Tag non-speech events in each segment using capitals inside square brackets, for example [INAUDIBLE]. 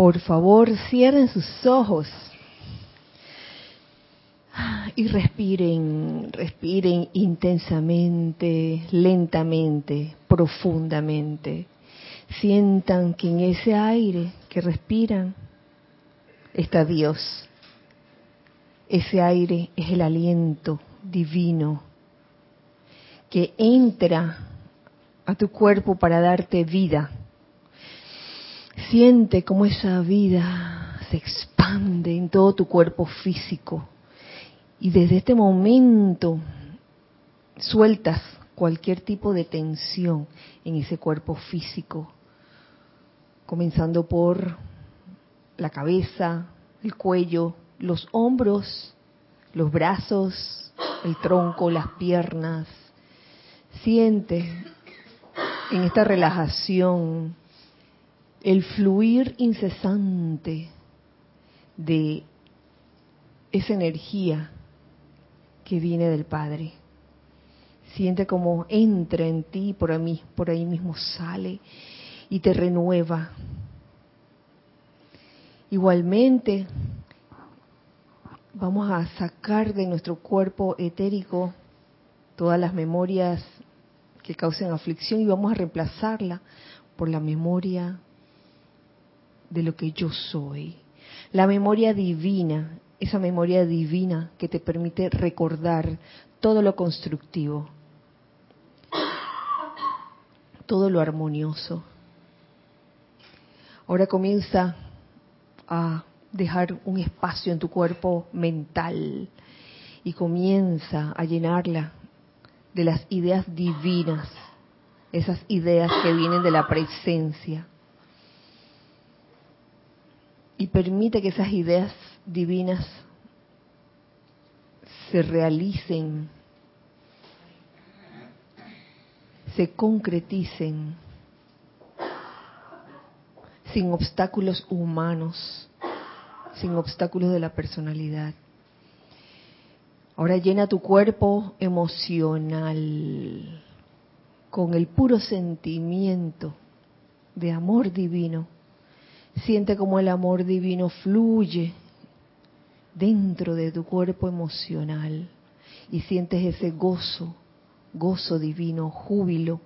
Por favor, cierren sus ojos y respiren, respiren intensamente, lentamente, profundamente. Sientan que en ese aire que respiran está Dios. Ese aire es el aliento divino que entra a tu cuerpo para darte vida. Siente cómo esa vida se expande en todo tu cuerpo físico. Y desde este momento sueltas cualquier tipo de tensión en ese cuerpo físico, comenzando por la cabeza, el cuello, los hombros, los brazos, el tronco, las piernas. Siente en esta relajación el fluir incesante de esa energía que viene del Padre. Siente como entra en ti, por ahí, por ahí mismo sale y te renueva. Igualmente, vamos a sacar de nuestro cuerpo etérico todas las memorias que causen aflicción y vamos a reemplazarla por la memoria de lo que yo soy. La memoria divina, esa memoria divina que te permite recordar todo lo constructivo, todo lo armonioso. Ahora comienza a dejar un espacio en tu cuerpo mental y comienza a llenarla de las ideas divinas, esas ideas que vienen de la presencia. Y permite que esas ideas divinas se realicen, se concreticen sin obstáculos humanos, sin obstáculos de la personalidad. Ahora llena tu cuerpo emocional con el puro sentimiento de amor divino. Siente como el amor divino fluye dentro de tu cuerpo emocional y sientes ese gozo, gozo divino, júbilo,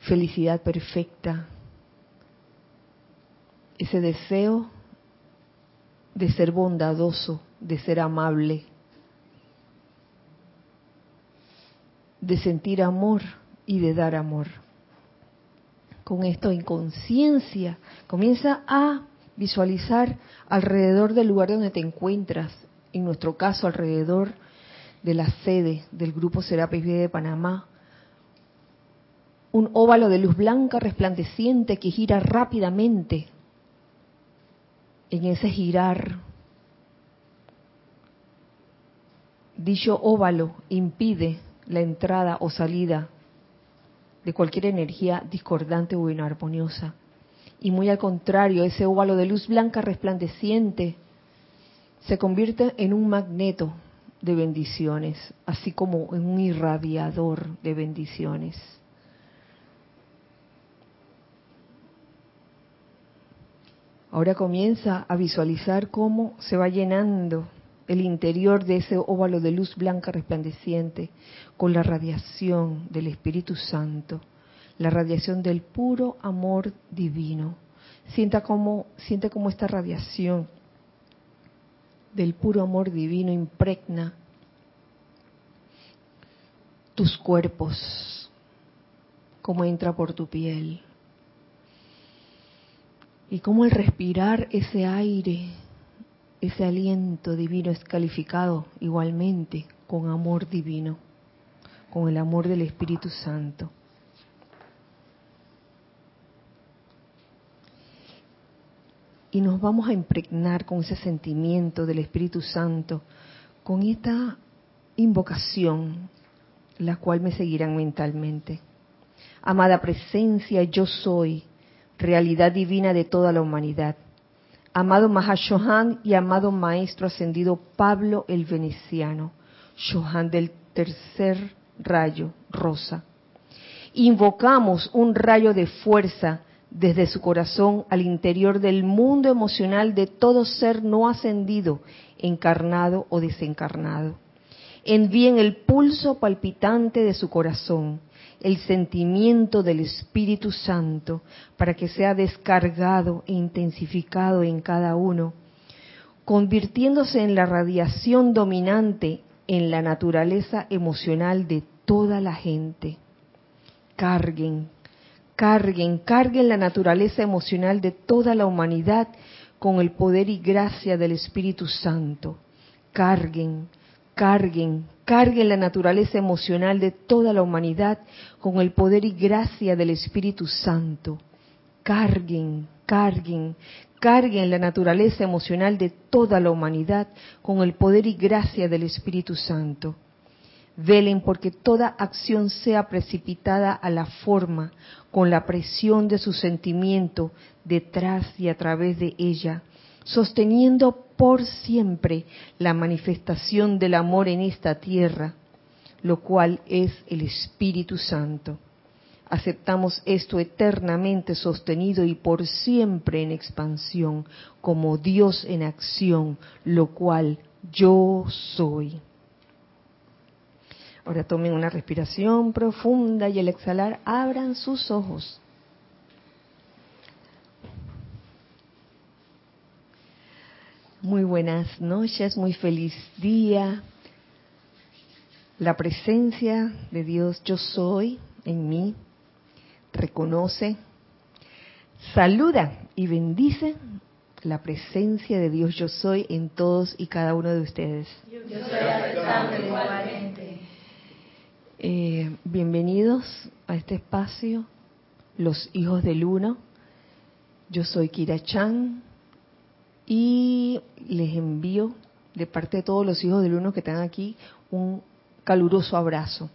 felicidad perfecta, ese deseo de ser bondadoso, de ser amable, de sentir amor y de dar amor. Con esto en conciencia, comienza a visualizar alrededor del lugar donde te encuentras, en nuestro caso alrededor de la sede del Grupo Serapis de Panamá, un óvalo de luz blanca resplandeciente que gira rápidamente. En ese girar, dicho óvalo impide la entrada o salida de cualquier energía discordante o inarmoniosa. Y muy al contrario, ese óvalo de luz blanca resplandeciente se convierte en un magneto de bendiciones, así como en un irradiador de bendiciones. Ahora comienza a visualizar cómo se va llenando el interior de ese óvalo de luz blanca resplandeciente con la radiación del Espíritu Santo, la radiación del puro amor divino. Sienta como, siente cómo esta radiación del puro amor divino impregna tus cuerpos, como entra por tu piel. Y cómo el respirar ese aire ese aliento divino es calificado igualmente con amor divino, con el amor del Espíritu Santo. Y nos vamos a impregnar con ese sentimiento del Espíritu Santo, con esta invocación, la cual me seguirán mentalmente. Amada presencia, yo soy, realidad divina de toda la humanidad amado Mahashohan y amado Maestro Ascendido Pablo el Veneciano, Shohan del tercer rayo rosa. Invocamos un rayo de fuerza desde su corazón al interior del mundo emocional de todo ser no ascendido, encarnado o desencarnado. Envíen el pulso palpitante de su corazón, el sentimiento del Espíritu Santo, para que sea descargado e intensificado en cada uno, convirtiéndose en la radiación dominante en la naturaleza emocional de toda la gente. Carguen, carguen, carguen la naturaleza emocional de toda la humanidad con el poder y gracia del Espíritu Santo. Carguen, carguen, carguen la naturaleza emocional de toda la humanidad con el poder y gracia del Espíritu Santo. Carguen, carguen, carguen la naturaleza emocional de toda la humanidad con el poder y gracia del Espíritu Santo. Velen porque toda acción sea precipitada a la forma, con la presión de su sentimiento detrás y a través de ella, sosteniendo por siempre la manifestación del amor en esta tierra, lo cual es el Espíritu Santo. Aceptamos esto eternamente sostenido y por siempre en expansión, como Dios en acción, lo cual yo soy. Ahora tomen una respiración profunda y al exhalar abran sus ojos. Muy buenas noches, muy feliz día. La presencia de Dios yo soy en mí reconoce, saluda y bendice la presencia de Dios yo soy en todos y cada uno de ustedes. Yo soy igualmente. Eh, bienvenidos a este espacio, los hijos del uno. Yo soy Kira Chan y les envío de parte de todos los hijos del uno que están aquí un caluroso abrazo.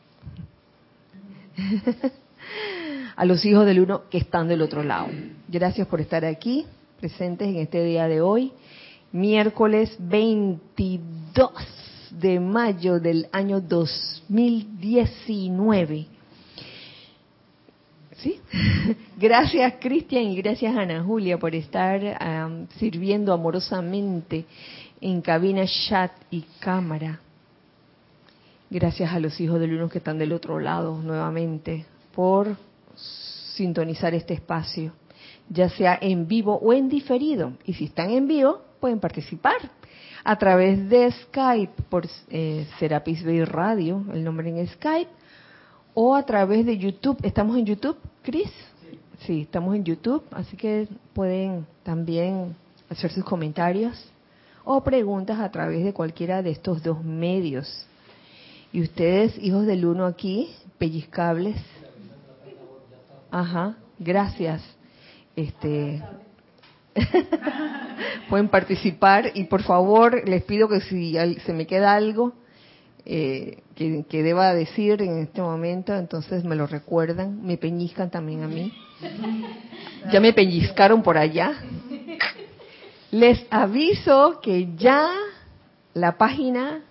[LAUGHS] a los hijos del uno que están del otro lado. Gracias por estar aquí, presentes en este día de hoy, miércoles 22 de mayo del año 2019. ¿Sí? [LAUGHS] Gracias Cristian y gracias Ana Julia por estar sirviendo amorosamente en cabina, chat y cámara. Gracias a los hijos del uno que están del otro lado nuevamente por sintonizar este espacio, ya sea en vivo o en diferido. Y si están en vivo, pueden participar a través de Skype por eh, Serapis Bay Radio, el nombre en Skype, o a través de YouTube. ¿Estamos en YouTube, Chris? Sí. estamos en YouTube, así que pueden también hacer sus comentarios o preguntas a través de cualquiera de estos dos medios. Y ustedes, hijos del uno aquí, pellizcables. Ajá, gracias. Este, [LAUGHS] pueden participar y por favor les pido que si se me queda algo eh, que, deba decir en este momento, entonces me lo recuerdan, me peñizcan también a mí. [LAUGHS] Ya me pellizcaron por allá. Les aviso que ya la página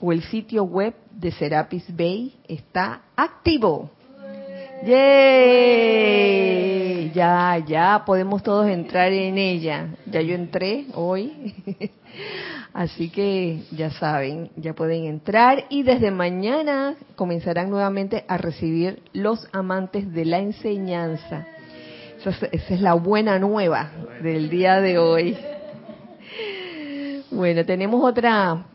o el sitio web de Serapis Bay está activo. ¡Yay! Ya, ya podemos todos entrar en ella. Ya yo entré hoy. [LAUGHS] Así que ya saben, ya pueden entrar y desde mañana comenzarán nuevamente a recibir los amantes de la enseñanza. Esa es, la buena nueva del día de hoy. [LAUGHS] Bueno, tenemos otra,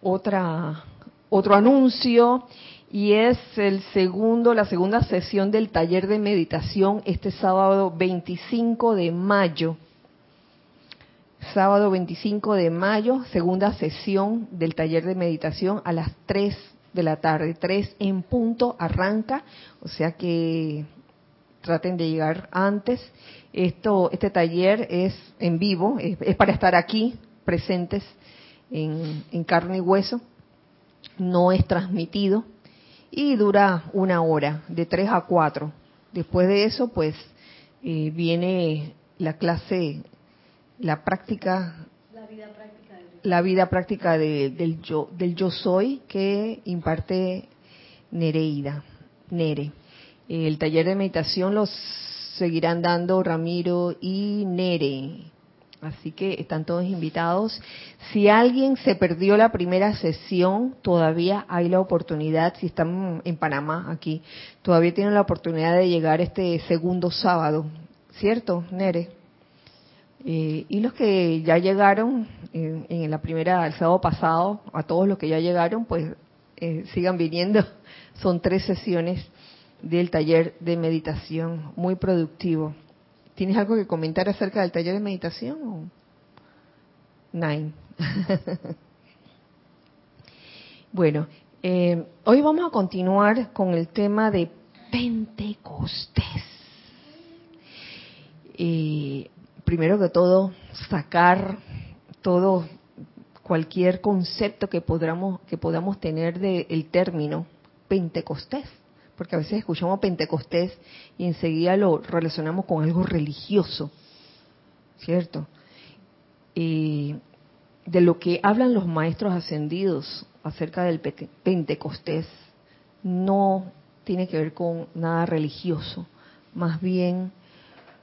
otra, otro anuncio y es el segundo, la segunda sesión del taller de meditación este sábado 25 de mayo. Sábado 25 de mayo, segunda sesión del taller de meditación a las 3 de la tarde, 3 en punto arranca, o sea que traten de llegar antes. Esto, este taller es en vivo, es, para estar aquí presentes en, en carne y hueso, no es transmitido y dura una hora, de 3 a 4. Después de eso, pues, eh, viene la clase, la práctica, la vida práctica, del, yo, del yo soy que imparte Nereida, Nere. El taller de meditación los seguirán dando Ramiro y Nere. Así que están todos invitados. Si alguien se perdió la primera sesión, todavía hay la oportunidad, si están en Panamá aquí, todavía tienen la oportunidad de llegar este segundo sábado, ¿cierto, Nere? Eh, y los que ya llegaron en, la primera, el sábado pasado, a todos los que ya llegaron, pues eh, sigan viniendo. [LAUGHS] Son tres sesiones del taller de meditación, muy productivo. ¿Tienes algo que comentar acerca del taller de meditación? Nine. [LAUGHS] bueno, eh, hoy vamos a continuar con el tema de Pentecostés. Y primero que todo, sacar todo, cualquier concepto que podamos, que podamos tener del término Pentecostés porque a veces escuchamos Pentecostés y enseguida lo relacionamos con algo religioso, ¿cierto? Y de lo que hablan los maestros ascendidos acerca del Pentecostés no tiene que ver con nada religioso, más bien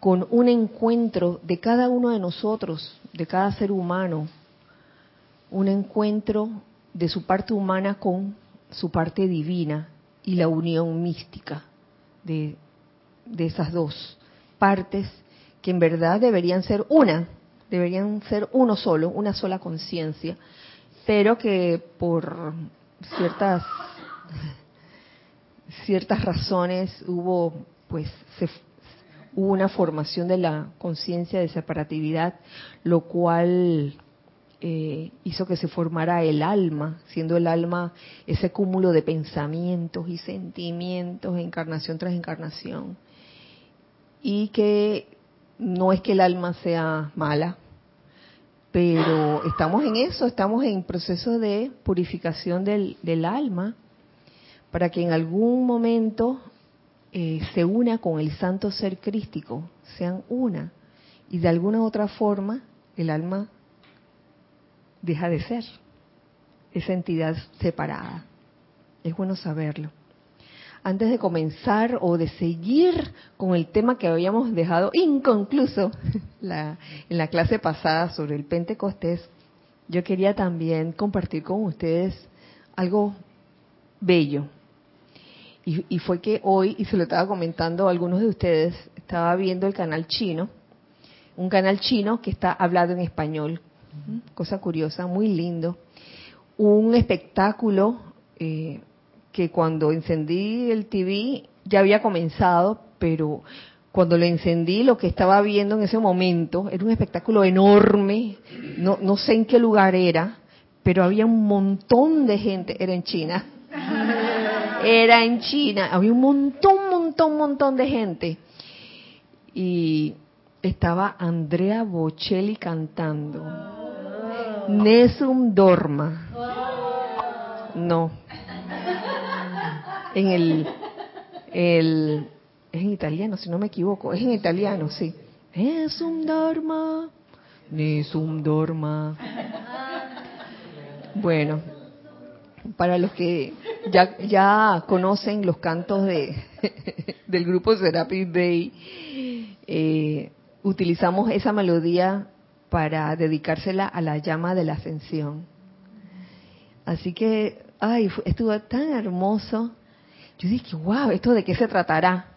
con un encuentro de cada uno de nosotros, de cada ser humano, un encuentro de su parte humana con su parte divina y la unión mística de, esas dos partes que en verdad deberían ser una, deberían ser uno solo, una sola conciencia, pero que por ciertas ciertas razones hubo pues hubo una formación de la conciencia de separatividad, lo cual eh, hizo que se formara el alma, siendo el alma ese cúmulo de pensamientos y sentimientos, encarnación tras encarnación. Y que no es que el alma sea mala, pero estamos en eso, estamos en proceso de purificación del, alma para que en algún momento eh, se una con el santo ser crístico, sean una, y de alguna otra forma el alma deja de ser esa entidad separada. Es bueno saberlo. Antes de comenzar o de seguir con el tema que habíamos dejado inconcluso [LAUGHS] en la clase pasada sobre el Pentecostés, yo quería también compartir con ustedes algo bello. Y, y, fue que hoy, y se lo estaba comentando a algunos de ustedes, estaba viendo el canal chino, un canal chino que está hablado en español, cosa curiosa, muy lindo. Un espectáculo eh, que cuando encendí el TV ya había comenzado, pero cuando lo encendí lo que estaba viendo en ese momento era un espectáculo enorme, no, no sé en qué lugar era, pero había un montón de gente, era en China, [LAUGHS] era en China, había un montón, montón, montón de gente. Y estaba Andrea Bocelli cantando. Nesum dorma. No. En el, el, es en italiano, si no me equivoco, es en italiano, sí. Nesum dorma, Nesum dorma. Bueno, para los que ya, ya conocen los cantos de, [LAUGHS] del grupo Serapis Bay, eh, utilizamos esa melodía para dedicársela a la llama de la ascensión. Así que, ay, estuvo tan hermoso. Yo dije, wow, ¿esto de qué se tratará?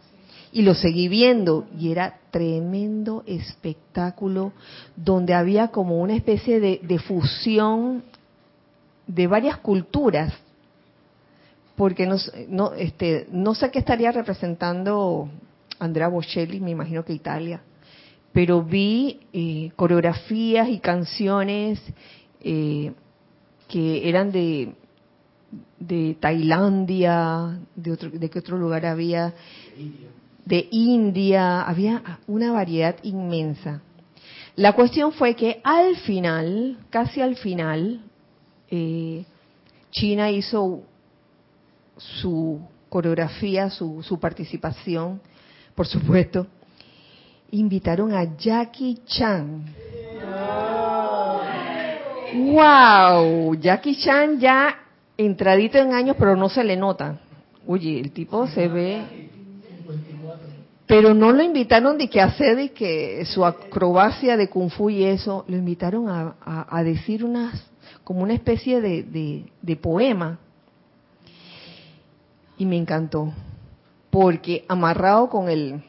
Y lo seguí viendo y era tremendo espectáculo donde había como una especie de, fusión de varias culturas. Porque no, no, este, no sé qué estaría representando Andrea Bocelli, me imagino que Italia pero vi eh, coreografías y canciones eh, que eran de, de Tailandia, de, otro, de qué otro lugar había, de India, había una variedad inmensa. La cuestión fue que al final, casi al final, eh, China hizo su coreografía, su, su participación, por supuesto, invitaron a Jackie Chan. ¡Wow! Jackie Chan ya entradito en años, pero no se le nota. Oye, el tipo se ve Pero no lo invitaron de que hacer de que su acrobacia de kung fu y eso, lo invitaron a, a, decir unas, como una especie de, de poema. Y me encantó, porque amarrado con el,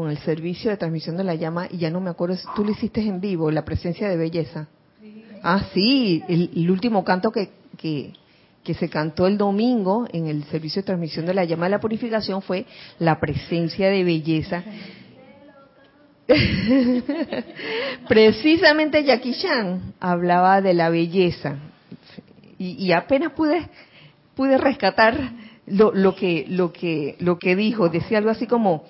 con el servicio de transmisión de la llama, y ya no me acuerdo, tú lo hiciste en vivo, la presencia de belleza. Ah, sí, el, último canto que, que, que, se cantó el domingo en el servicio de transmisión de la llama de la purificación fue la presencia de belleza. [LAUGHS] Precisamente Jackie Chan hablaba de la belleza y, y apenas pude pude rescatar lo, lo, que lo que lo que dijo. Decía algo así como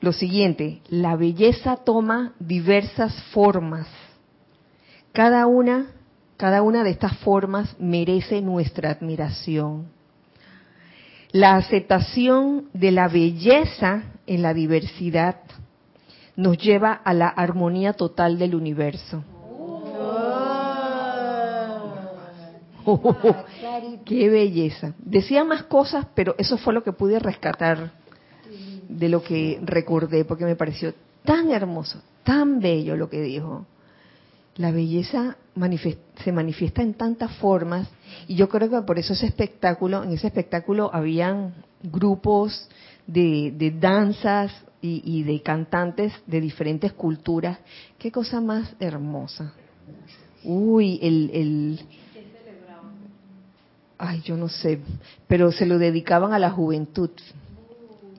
lo siguiente: la belleza toma diversas formas cada una, cada una de estas formas merece nuestra admiración. La aceptación de la belleza en la diversidad nos lleva a la armonía total del universo. Oh, [LAUGHS] ¡Qué belleza! Decía más cosas, pero eso fue lo que pude rescatar de lo que recordé, porque me pareció tan hermoso, tan bello lo que dijo la belleza se manifiesta en tantas formas y yo creo que por eso ese espectáculo, en ese espectáculo habían grupos de, danzas y, de cantantes de diferentes culturas. Qué cosa más hermosa. Uy, el, el ay, yo no sé, pero se lo dedicaban a la juventud.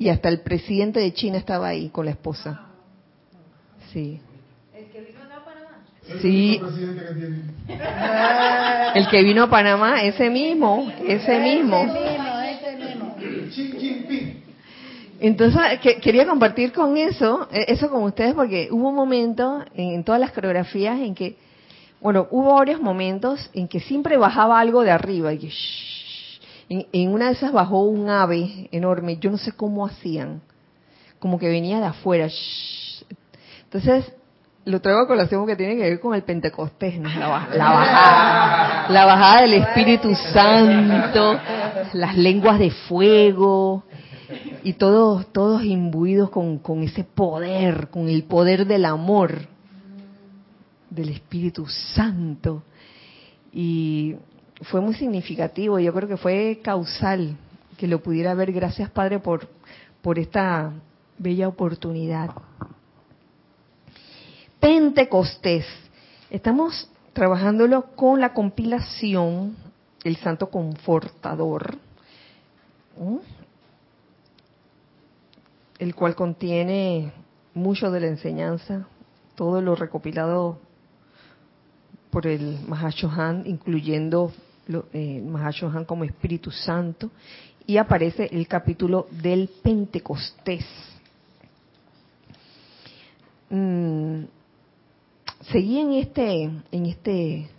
Y hasta el presidente de China estaba ahí con la esposa. Sí. Sí. [LAUGHS] El que vino a Panamá, ese mismo, ese mismo. Entonces, quería compartir con eso, eh, eso con ustedes, porque hubo un momento en todas las coreografías en que, bueno, hubo varios momentos en que siempre bajaba algo de arriba. Y en, una de esas bajó un ave enorme, yo no sé cómo hacían, como que venía de afuera. Entonces, lo traigo a colación porque tiene que ver con el Pentecostés, la, bajada, la bajada del Espíritu Santo, las lenguas de fuego y todos, todos imbuidos con, con ese poder, con el poder del amor del Espíritu Santo. Y fue muy significativo, yo creo que fue causal que lo pudiera ver. Gracias Padre por, por esta bella oportunidad. Pentecostés. Estamos trabajándolo con la compilación El Santo Confortador, el cual contiene mucho de la enseñanza, todo lo recopilado por el Mahashohan, incluyendo eh, Mahashohan como Espíritu Santo, y aparece el capítulo del Pentecostés. Mm, seguí en este, en este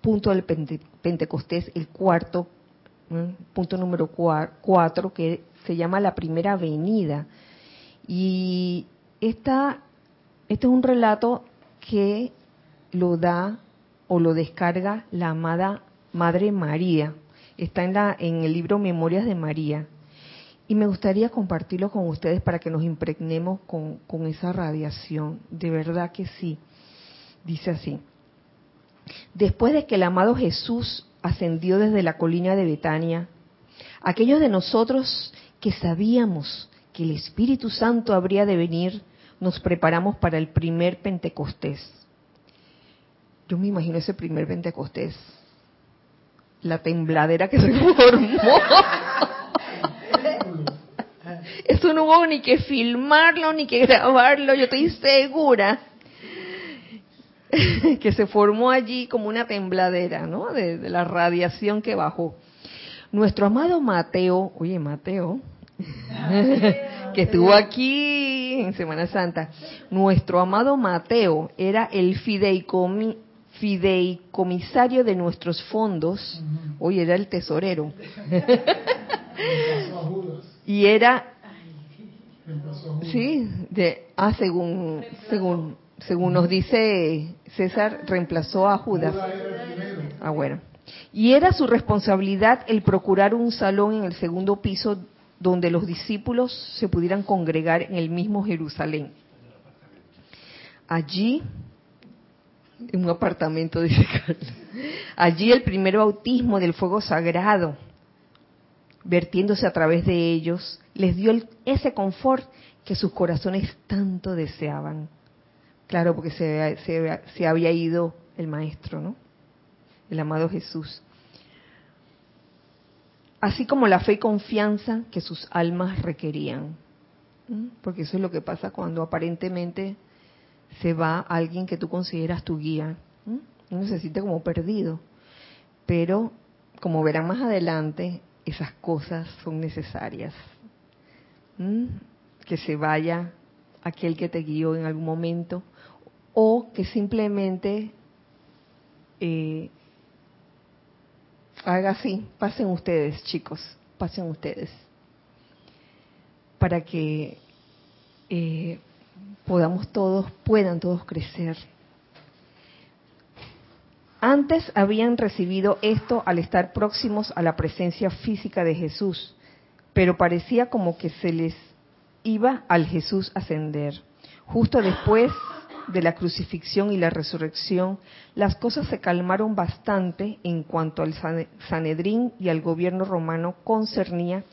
punto del Pentecostés, el cuarto, punto número cuatro, que se llama la primera venida. Y esta, este es un relato que lo da o lo descarga la amada Madre María. Está en, la, en el libro Memorias de María. Y me gustaría compartirlo con ustedes para que nos impregnemos con, con esa radiación. De verdad que sí. Dice así, después de que el amado Jesús ascendió desde la colina de Betania, aquellos de nosotros que sabíamos que el Espíritu Santo habría de venir, nos preparamos para el primer Pentecostés. Yo me imagino ese primer Pentecostés, la tembladera que se [LAUGHS] formó. Eso no hubo ni que filmarlo, ni que grabarlo, yo estoy segura [LAUGHS] que se formó allí como una tembladera, ¿no? De, la radiación que bajó. Nuestro amado Mateo, oye Mateo, [LAUGHS] que estuvo aquí en Semana Santa, nuestro amado Mateo era el fideicomisario de nuestros fondos, hoy era el tesorero, [LAUGHS] y era, sí, de, ah, según, según según nos dice César, reemplazó a Judas. Ah, bueno. Y era su responsabilidad el procurar un salón en el segundo piso donde los discípulos se pudieran congregar en el mismo Jerusalén. Allí, en un apartamento, [LAUGHS] dice allí el primer bautismo del fuego sagrado, vertiéndose a través de ellos, les dio ese confort que sus corazones tanto deseaban. Claro, porque se, se había ido el Maestro, ¿no? El amado Jesús así como la fe y confianza que sus almas requerían. Porque eso es lo que pasa cuando aparentemente se va alguien que tú consideras tu guía. Uno se siente como perdido. Pero, como verán más adelante, esas cosas son necesarias. Que se vaya aquel que te guió en algún momento o que simplemente eh, haga así, pasen ustedes, chicos, pasen ustedes, para que eh, podamos todos, puedan todos crecer. Antes habían recibido esto al estar próximos a la presencia física de Jesús, pero parecía como que se les iba al Jesús ascender. Justo después de la crucifixión y la resurrección, las cosas se calmaron bastante en cuanto al Sanedrín y al gobierno romano concernía,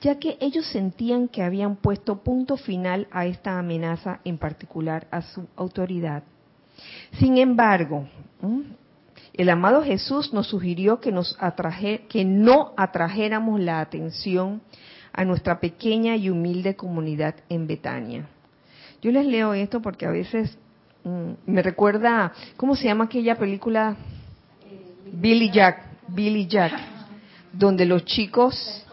ya que ellos sentían que habían puesto punto final a esta amenaza, en particular a su autoridad. Sin embargo, el amado Jesús nos sugirió que, nos atraje, que no atrajéramos la atención a nuestra pequeña y humilde comunidad en Betania. Yo les leo esto porque a veces me recuerda, ¿cómo se llama aquella película? Billy Jack, Billy Jack, donde los chicos,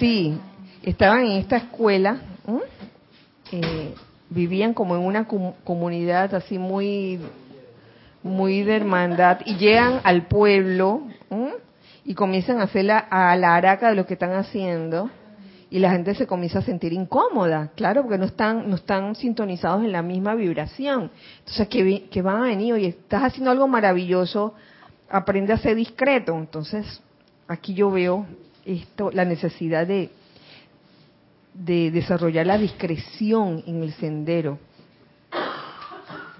sí, estaban en esta escuela, eh, vivían como en una comunidad así muy, muy de hermandad y llegan al pueblo y comienzan a hacer la, a la araca de lo que están haciendo y la gente se comienza a sentir incómoda, claro, porque no están, no están sintonizados en la misma vibración. Entonces, que, van a venir, y estás haciendo algo maravilloso, aprende a ser discreto. Entonces, aquí yo veo esto, la necesidad de, de desarrollar la discreción en el sendero.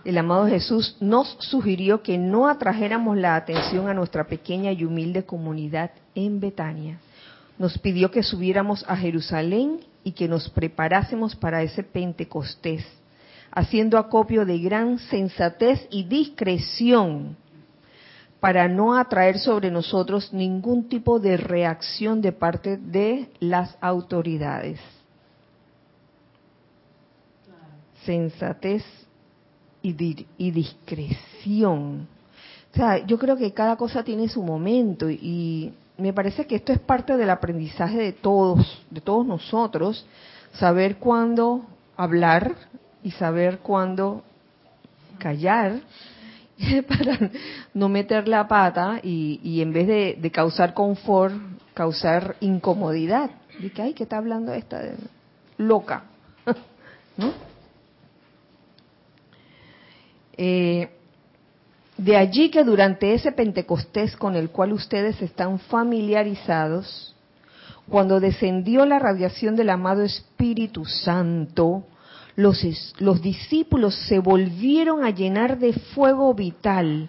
El amado Jesús nos sugirió que no atrajéramos la atención a nuestra pequeña y humilde comunidad en Betania nos pidió que subiéramos a Jerusalén y que nos preparásemos para ese Pentecostés, haciendo acopio de gran sensatez y discreción para no atraer sobre nosotros ningún tipo de reacción de parte de las autoridades. Sensatez y, discreción. O sea, yo creo que cada cosa tiene su momento y me parece que esto es parte del aprendizaje de todos, de todos nosotros, saber cuándo hablar y saber cuándo callar [LAUGHS] para no meter la pata y, en vez de, causar confort, causar incomodidad. De que, ay, ¿qué está hablando esta loca? [LAUGHS] ¿No? Eh, de allí que durante ese Pentecostés con el cual ustedes están familiarizados, cuando descendió la radiación del amado Espíritu Santo, los, los, discípulos se volvieron a llenar de fuego vital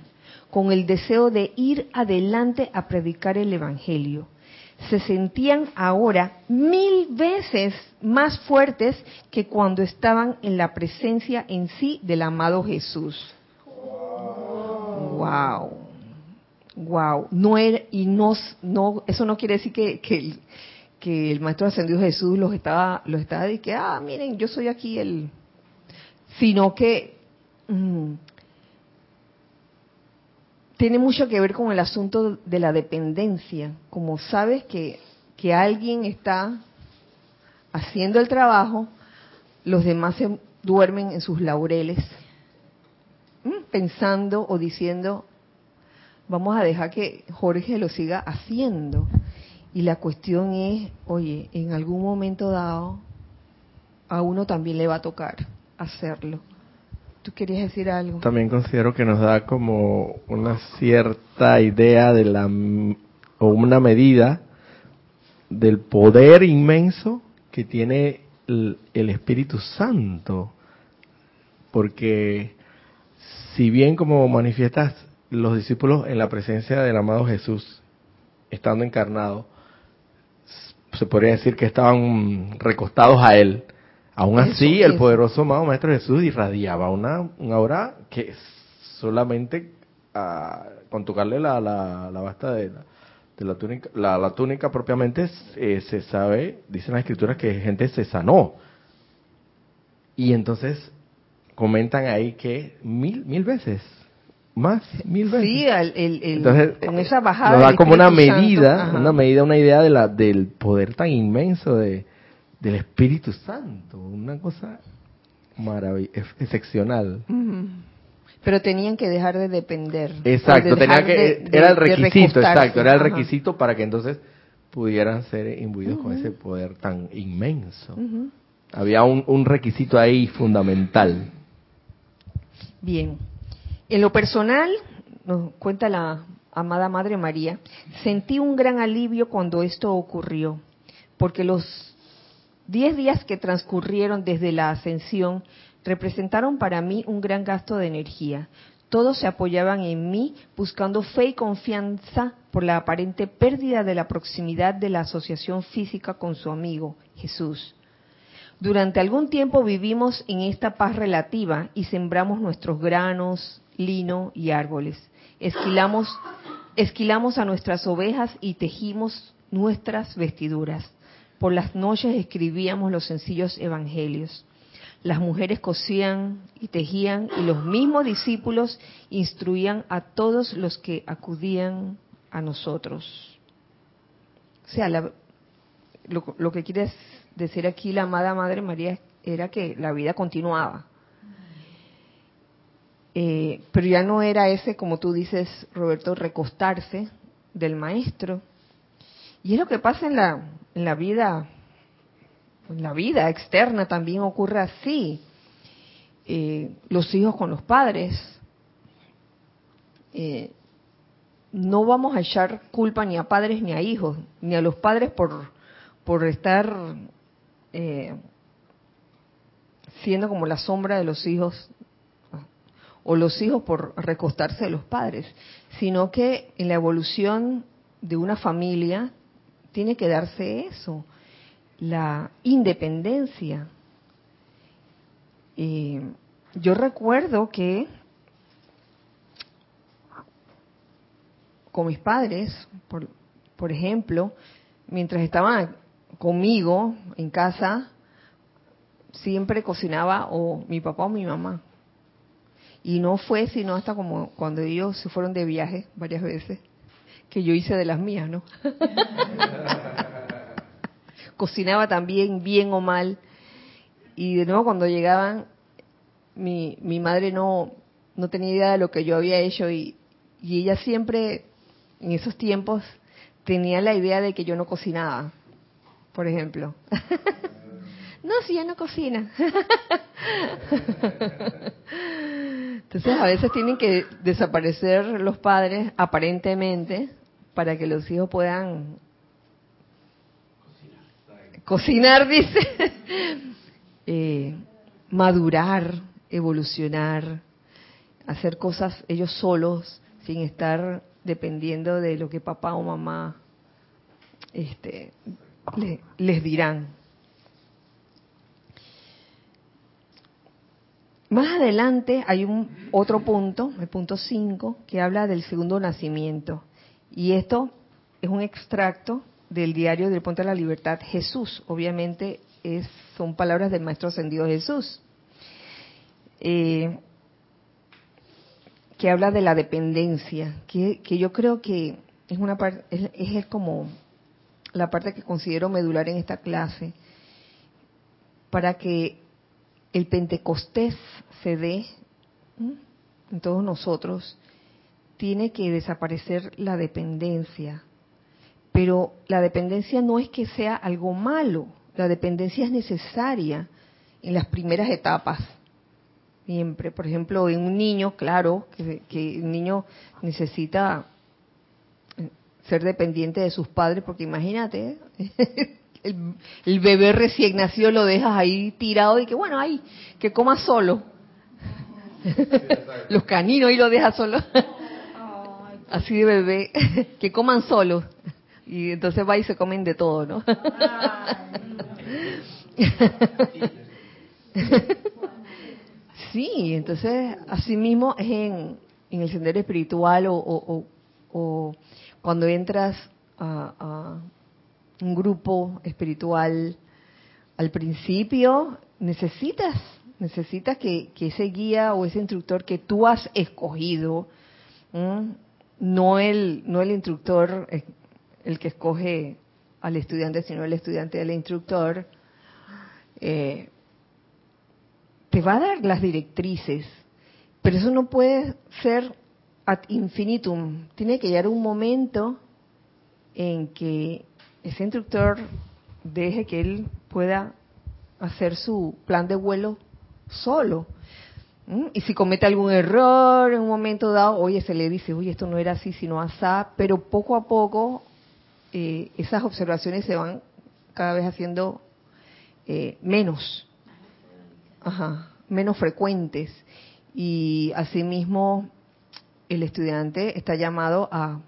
con el deseo de ir adelante a predicar el Evangelio. Se sentían ahora mil veces más fuertes que cuando estaban en la presencia en sí del amado Jesús. Wow. Wow. No y no, eso no quiere decir que, que el Maestro Ascendido Jesús los estaba, los estaba de que, ah, miren, yo soy aquí el, sino que mm, tiene mucho que ver con el asunto de la dependencia. Como sabes que, que alguien está haciendo el trabajo, los demás se duermen en sus laureles pensando o diciendo, vamos a dejar que Jorge lo siga haciendo. Y la cuestión es, oye, en algún momento dado, a uno también le va a tocar hacerlo. ¿Tú querías decir algo? También considero que nos da como una cierta idea de la, o una medida del poder inmenso que tiene el, el Espíritu Santo. Porque si bien como manifiestas los discípulos en la presencia del amado Jesús, estando encarnado, se podría decir que estaban recostados a él. Aún así, el poderoso amado Maestro Jesús irradiaba una, una aura que solamente ah, con tocarle la, la, la basta de, la túnica, la, túnica propiamente eh, se sabe, dicen las escrituras que gente se sanó. Y entonces comentan ahí que mil, mil veces más mil veces. Sí, el, Entonces, con esa bajada. Nos da como una medida, una medida, una idea de la, del poder tan inmenso de, del Espíritu Santo. Una cosa maravillosa, excepcional. Pero tenían que dejar de depender. Exacto, tenía que, era el requisito, exacto, era el requisito para que entonces pudieran ser imbuidos con ese poder tan inmenso. Había un, un requisito ahí fundamental. Bien. En lo personal, nos cuenta la amada Madre María, sentí un gran alivio cuando esto ocurrió, porque los diez días que transcurrieron desde la ascensión representaron para mí un gran gasto de energía. Todos se apoyaban en mí buscando fe y confianza por la aparente pérdida de la proximidad de la asociación física con su amigo, Jesús. Durante algún tiempo vivimos en esta paz relativa y sembramos nuestros granos, lino y árboles. Esquilamos, esquilamos a nuestras ovejas y tejimos nuestras vestiduras. Por las noches escribíamos los sencillos evangelios. Las mujeres cosían y tejían y los mismos discípulos instruían a todos los que acudían a nosotros. O sea, lo, lo que quiere decir aquí la amada Madre María era que la vida continuaba. Eh, pero ya no era ese, como tú dices, Roberto, recostarse del maestro. Y es lo que pasa en la, en la vida, en la vida externa también ocurre así. Eh, los hijos con los padres. Eh, no vamos a echar culpa ni a padres ni a hijos, ni a los padres por, por estar siendo como la sombra de los hijos o los hijos por recostarse de los padres, sino que en la evolución de una familia tiene que darse eso, la independencia. yo recuerdo que con mis padres, por, por ejemplo, mientras estaban conmigo en casa, siempre cocinaba o mi papá o mi mamá. Y no fue sino hasta como cuando ellos se fueron de viaje varias veces, que yo hice de las mías, ¿no? [LAUGHS] Cocinaba también, bien o mal. Y de nuevo cuando llegaban, mi, mi madre no, no tenía idea de lo que yo había hecho y, y ella siempre, en esos tiempos, tenía la idea de que yo no cocinaba, por ejemplo. [LAUGHS] no, si ella no cocina. [LAUGHS] Entonces a veces tienen que desaparecer los padres aparentemente para que los hijos puedan cocinar, dice, [LAUGHS] eh, madurar, evolucionar, hacer cosas ellos solos sin estar dependiendo de lo que papá o mamá este, les dirán. Más adelante hay un otro punto, el punto 5, que habla del segundo nacimiento. Y esto es un extracto del diario del Ponte de la Libertad Jesús. Obviamente es, son palabras del Maestro Ascendido Jesús. Eh, que habla de la dependencia, que, que yo creo que es una es, es como la parte que considero medular en esta clase, para que el Pentecostés se dé en todos nosotros, tiene que desaparecer la dependencia. Pero la dependencia no es que sea algo malo, la dependencia es necesaria en las primeras etapas. Siempre, por ejemplo, en un niño, claro, que, que el niño necesita ser dependiente de sus padres, porque imagínate, [LAUGHS] el, el, bebé recién nacido lo dejas ahí tirado y que bueno, ahí, que coma solo. [LAUGHS] Los caninos y lo dejas solo. [LAUGHS] Así de bebé, [LAUGHS] que coman solo. Y entonces va y se comen de todo, ¿no? sí, entonces así mismo es en, en el sendero espiritual o, o, o cuando entras a, a, un grupo espiritual al principio, necesitas, necesitas que, ese guía o ese instructor que tú has escogido, no el, no el instructor el que escoge al estudiante, sino el estudiante del instructor, eh, te va a dar las directrices, pero eso no puede ser ad infinitum. Tiene que llegar un momento en que ese instructor deje que él pueda hacer su plan de vuelo solo. Y si comete algún error en un momento dado, oye, se le dice, oye, esto no era así, sino asá, pero poco a poco eh, esas observaciones se van cada vez haciendo eh, menos, ajá, menos frecuentes. Y asimismo, el estudiante está llamado a,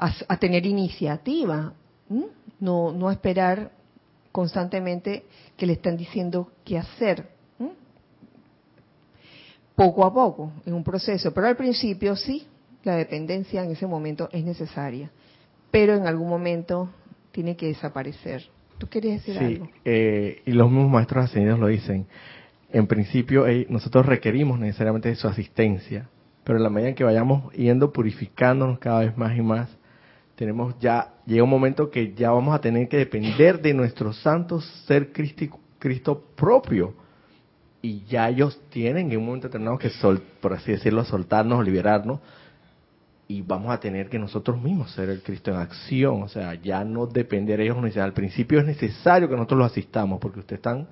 a, tener iniciativa, no, no esperar constantemente que le están diciendo qué hacer. Poco a poco, en un proceso, pero al principio sí, la dependencia en ese momento es necesaria, pero en algún momento tiene que desaparecer. ¿Tú querías decir algo? Eh, y los mismos maestros ascendidos lo dicen. En principio, eh, nosotros requerimos necesariamente de su asistencia, pero en la medida en que vayamos yendo purificándonos cada vez más y más, tenemos ya, llega un momento que ya vamos a tener que depender de nuestro santo ser Cristo propio. Y ya ellos tienen en un momento determinado que, sol, por así decirlo, soltarnos, liberarnos, y vamos a tener que nosotros mismos ser el Cristo en acción, o sea, ya no depender de ellos. Al principio es necesario que nosotros los asistamos, porque ustedes están,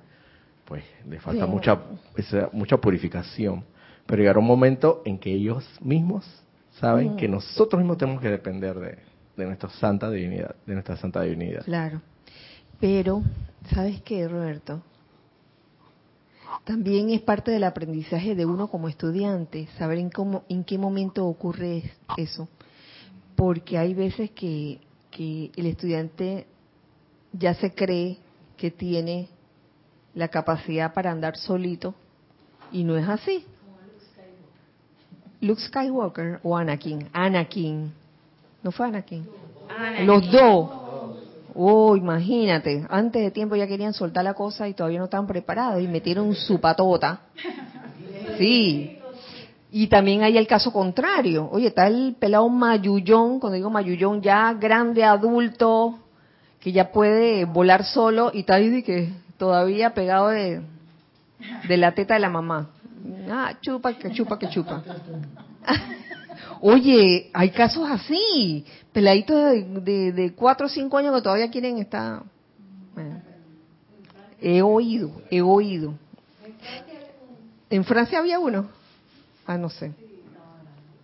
pues, le falta mucha, mucha purificación. Pero llegará un momento en que ellos mismos saben que nosotros mismos tenemos que depender de, de nuestra santa divinidad, de nuestra santa divinidad. Claro. Pero, ¿sabes qué, Roberto? También es parte del aprendizaje de uno como estudiante, saber en, cómo, en qué momento ocurre eso. Porque hay veces que, que el estudiante ya se cree que tiene la capacidad para andar solito y no es así. Luke Skywalker o Anakin. Anakin. ¿No fue Anakin? Anakin. Los dos. Oh, imagínate, antes de tiempo ya querían soltar la cosa y todavía no estaban preparados y metieron su patota. Sí. Y también hay el caso contrario. Oye, está el pelado mayullón, cuando digo mayullón, ya grande, adulto, que ya puede volar solo y está ahí que todavía pegado de, de la teta de la mamá. Ah, chupa, que chupa, que chupa. Oye, hay casos así, peladitos de, de, cuatro o cinco años que todavía quieren estar... he oído, he oído. ¿En Francia había uno? Ah, no sé.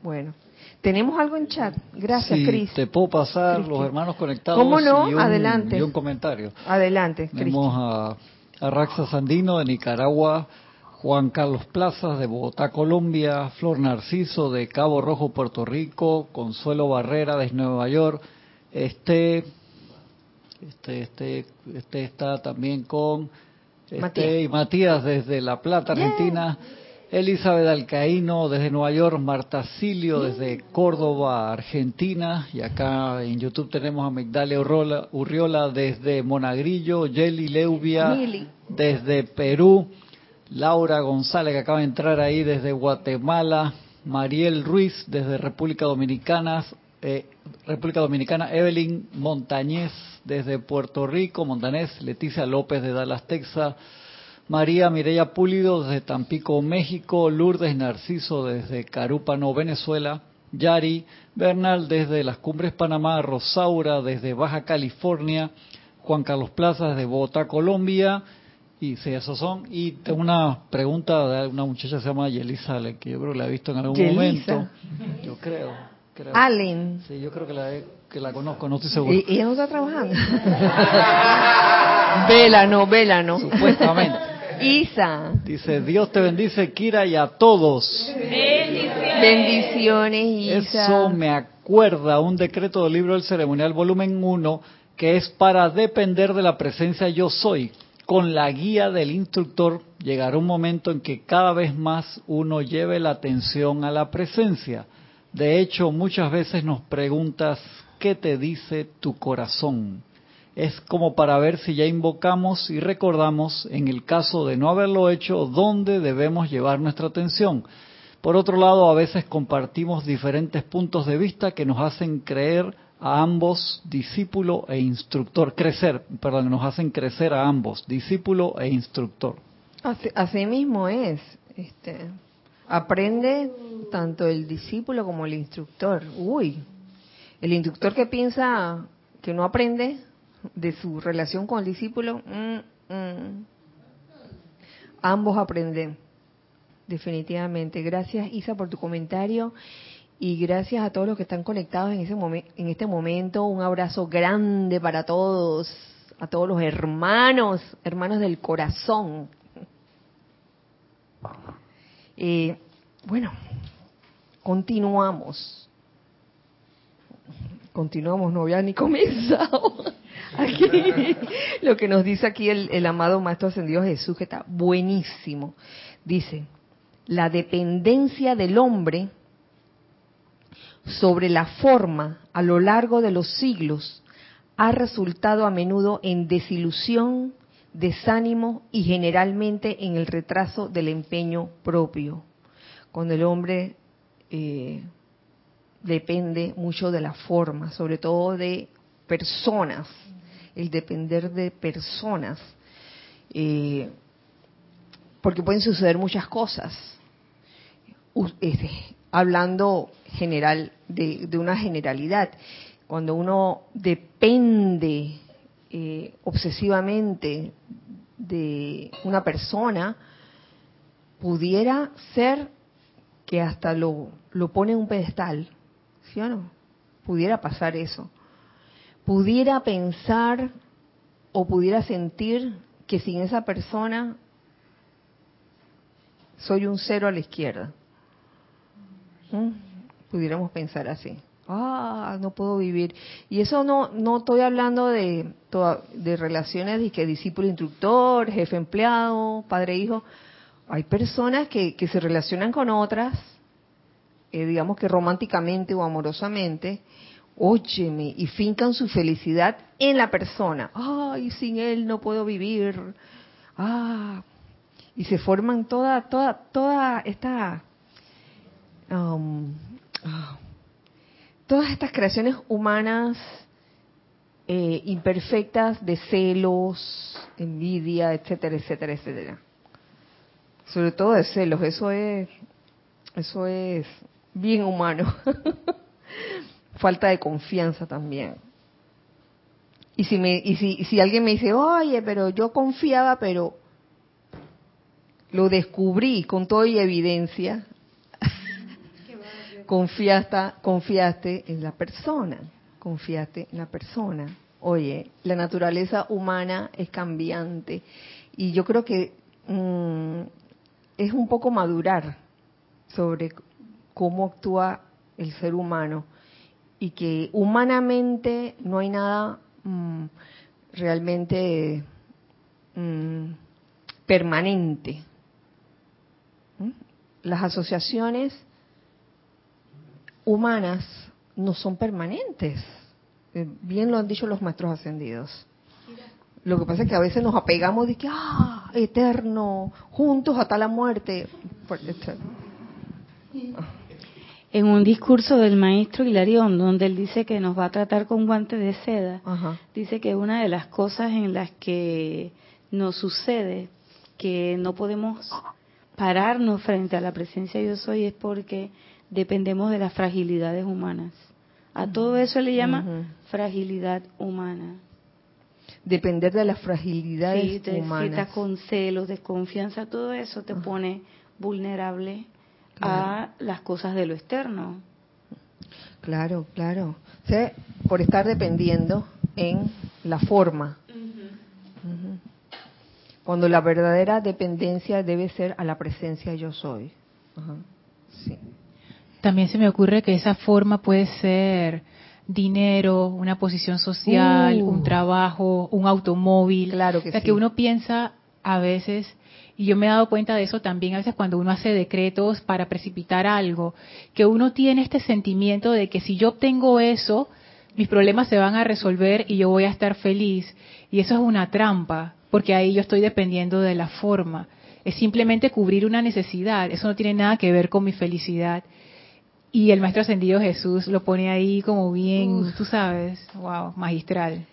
Bueno. Tenemos algo en chat. Gracias, sí, Te puedo pasar los hermanos conectados. ¿Cómo no? Adelante. Y un comentario. Adelante, Tenemos a, a Raxa Sandino de Nicaragua, Juan Carlos Plazas de Bogotá, Colombia, Flor Narciso de Cabo Rojo, Puerto Rico, Consuelo Barrera de Nueva York, este, este, este, este está también con este, Matías. y Matías desde La Plata, Argentina. Elizabeth Alcaíno desde Nueva York, Marta Silio desde Córdoba, Argentina, y acá en YouTube tenemos a Migdalia Urriola, Urriola desde Monagrillo, Yeli Leubia desde Perú, Laura González, que acaba de entrar ahí desde Guatemala, Mariel Ruiz desde República Dominicana, eh, República Dominicana, Evelyn Montañez desde Puerto Rico, Montanés, Leticia López de Dallas, Texas, María Mireya Pulido desde Tampico, México, Lourdes Narciso desde Carúpano, Venezuela, Yari Bernal desde las Cumbres Panamá, Rosaura desde Baja California, Juan Carlos Plaza desde Bogotá, Colombia, y sí, esos son. Y tengo una pregunta de una muchacha que se llama Yelisa, que yo creo que la he visto en algún momento. Yo creo. Allen. Sí, yo creo que la, que la conozco, no estoy seguro. ¿Y, ella no está trabajando? [LAUGHS] vela, no, vela, no. Supuestamente. Isa. Dice, Dios te bendice, Kira, y a todos. Bendiciones, Isa. Eso me acuerda un decreto del libro del ceremonial volumen 1 que es para depender de la presencia yo soy. Con la guía del instructor llegará un momento en que cada vez más uno lleve la atención a la presencia. De hecho, muchas veces nos preguntas, ¿qué te dice tu corazón? Es como para ver si ya invocamos y recordamos, en el caso de no haberlo hecho, dónde debemos llevar nuestra atención. Por otro lado, a veces compartimos diferentes puntos de vista que nos hacen creer a ambos, discípulo e instructor, crecer, perdón, nos hacen crecer a ambos, discípulo e instructor. Así, mismo es, este, aprende tanto el discípulo como el instructor. Uy, el instructor que piensa que no aprende de su relación con el discípulo, mm, mm. ambos aprenden, definitivamente. Gracias Isa por tu comentario y gracias a todos los que están conectados en, ese en este momento. Un abrazo grande para todos, a todos los hermanos, hermanos del corazón. [LAUGHS] Eh, bueno, continuamos. Continuamos, no había ni comenzado. [LAUGHS] Aquí, lo que nos dice aquí el, el amado Maestro Ascendido Jesús, que está buenísimo. Dice, la dependencia del hombre sobre la forma a lo largo de los siglos ha resultado a menudo en desilusión, desánimo y generalmente en el retraso del empeño propio, cuando el hombre eh, depende mucho de la forma, sobre todo de personas, el depender de personas, eh, porque pueden suceder muchas cosas. Este, hablando general de, una generalidad, cuando uno depende eh, obsesivamente de una persona, pudiera ser que hasta lo, lo pone en un pedestal, ¿sí o no? Pudiera pasar eso. Pudiera pensar o pudiera sentir que sin esa persona soy un cero a la izquierda. ¿Mm? Pudiéramos pensar así. Ah, no puedo vivir. Y eso no no estoy hablando de, de relaciones de que discípulo instructor, jefe empleado, padre hijo. Hay personas que, que se relacionan con otras, eh, digamos que románticamente o amorosamente, óyeme, y fincan su felicidad en la persona. Ay, sin él no puedo vivir. Ah, y se forman toda, toda, toda esta Um, todas estas creaciones humanas eh, imperfectas de celos, envidia, etcétera, etcétera, etcétera. Sobre todo de celos, eso es, eso es bien humano. [LAUGHS] Falta de confianza también. Y si me, y si, si alguien me dice, oye, pero yo confiaba, pero lo descubrí con toda evidencia, confiaste, confiaste en la persona, confiaste en la persona. Oye, la naturaleza humana es cambiante y yo creo que mm, es un poco madurar sobre cómo actúa el ser humano y que humanamente no hay nada mm, realmente mm, permanente. Las asociaciones humanas no son permanentes. Eh, bien lo han dicho los maestros ascendidos. Lo que pasa es que a veces nos apegamos de que, ah, eterno, juntos hasta la muerte. En un discurso del maestro Hilarión, donde él dice que nos va a tratar con guantes de seda, dice que una de las cosas en las que nos sucede que no podemos pararnos frente a la presencia de yo soy es porque dependemos de las fragilidades humanas. A todo eso le llama fragilidad humana. Depender de las fragilidades sí, humanas. con celos, desconfianza, todo eso te pone vulnerable a las cosas de lo externo. Claro, claro. por estar dependiendo en la forma. Cuando la verdadera dependencia debe ser a la presencia yo soy. También se me ocurre que esa forma puede ser dinero, una posición social, un uh. trabajo, un automóvil. Claro que o sea, que uno piensa a veces, y yo me he dado cuenta de eso también a veces cuando uno hace decretos para precipitar algo, que uno tiene este sentimiento de que si yo obtengo eso, mis problemas se van a resolver y yo voy a estar feliz. Y eso es una trampa, porque ahí yo estoy dependiendo de la forma. Es simplemente cubrir una necesidad, eso no tiene nada que ver con mi felicidad. Y el Maestro Ascendido Jesús lo pone ahí como bien, tú sabes, wow, magistral.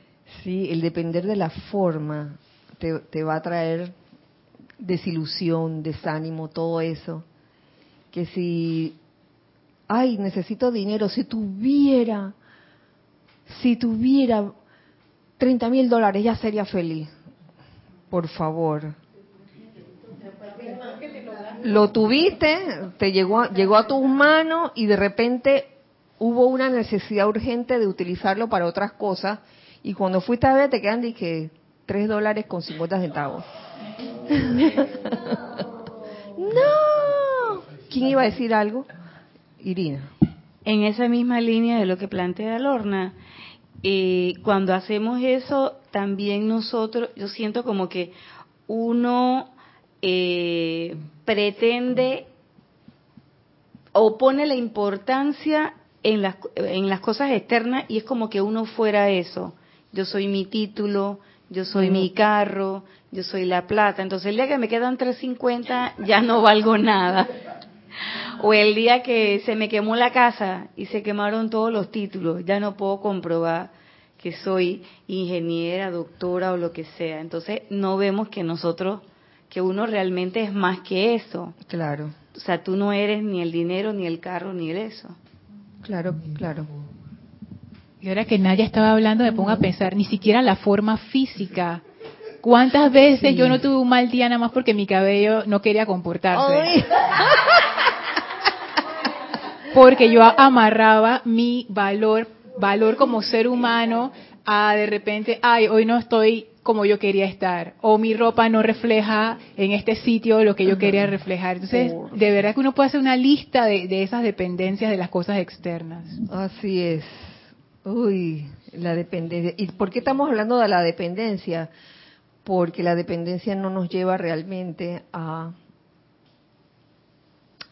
Sí, el depender de la forma te, va a traer desilusión, desánimo, todo eso. Que si, ay, necesito dinero, si tuviera, si tuviera 30 mil dólares ya sería feliz. Por favor. Lo tuviste, te llegó, llegó a tus manos y de repente hubo una necesidad urgente de utilizarlo para otras cosas y cuando fuiste a ver te quedan dije 3 dólares con 50 centavos. [LAUGHS] no. ¿Quién iba a decir algo? Irina. En esa misma línea de lo que plantea Lorna, eh, cuando hacemos eso, también nosotros, yo siento como que uno eh, pretende o pone la importancia en las, en las cosas externas y es como que uno fuera eso. Yo soy mi título, yo soy mi carro, yo soy la plata. Entonces el día que me quedan 350 ya no valgo nada. O el día que se me quemó la casa y se quemaron todos los títulos, ya no puedo comprobar que soy ingeniera, doctora o lo que sea. Entonces no vemos que nosotros, que uno realmente es más que eso. Claro. O sea, tú no eres ni el dinero, ni el carro, ni el eso. Claro, claro. Y ahora que Naya estaba hablando, me pongo a pensar, ni siquiera la forma física. ¿Cuántas veces yo no tuve un mal día nada más porque mi cabello no quería comportarse? [LAUGHS] porque yo amarraba mi valor, valor como ser humano a de repente, ay, hoy no estoy como yo quería estar, o mi ropa no refleja en este sitio lo que yo quería reflejar. Entonces, de verdad que uno puede hacer una lista de, de esas dependencias de las cosas externas. Así es. Uy, la dependencia. ¿Y por qué estamos hablando de la dependencia? Porque la dependencia no nos lleva realmente a,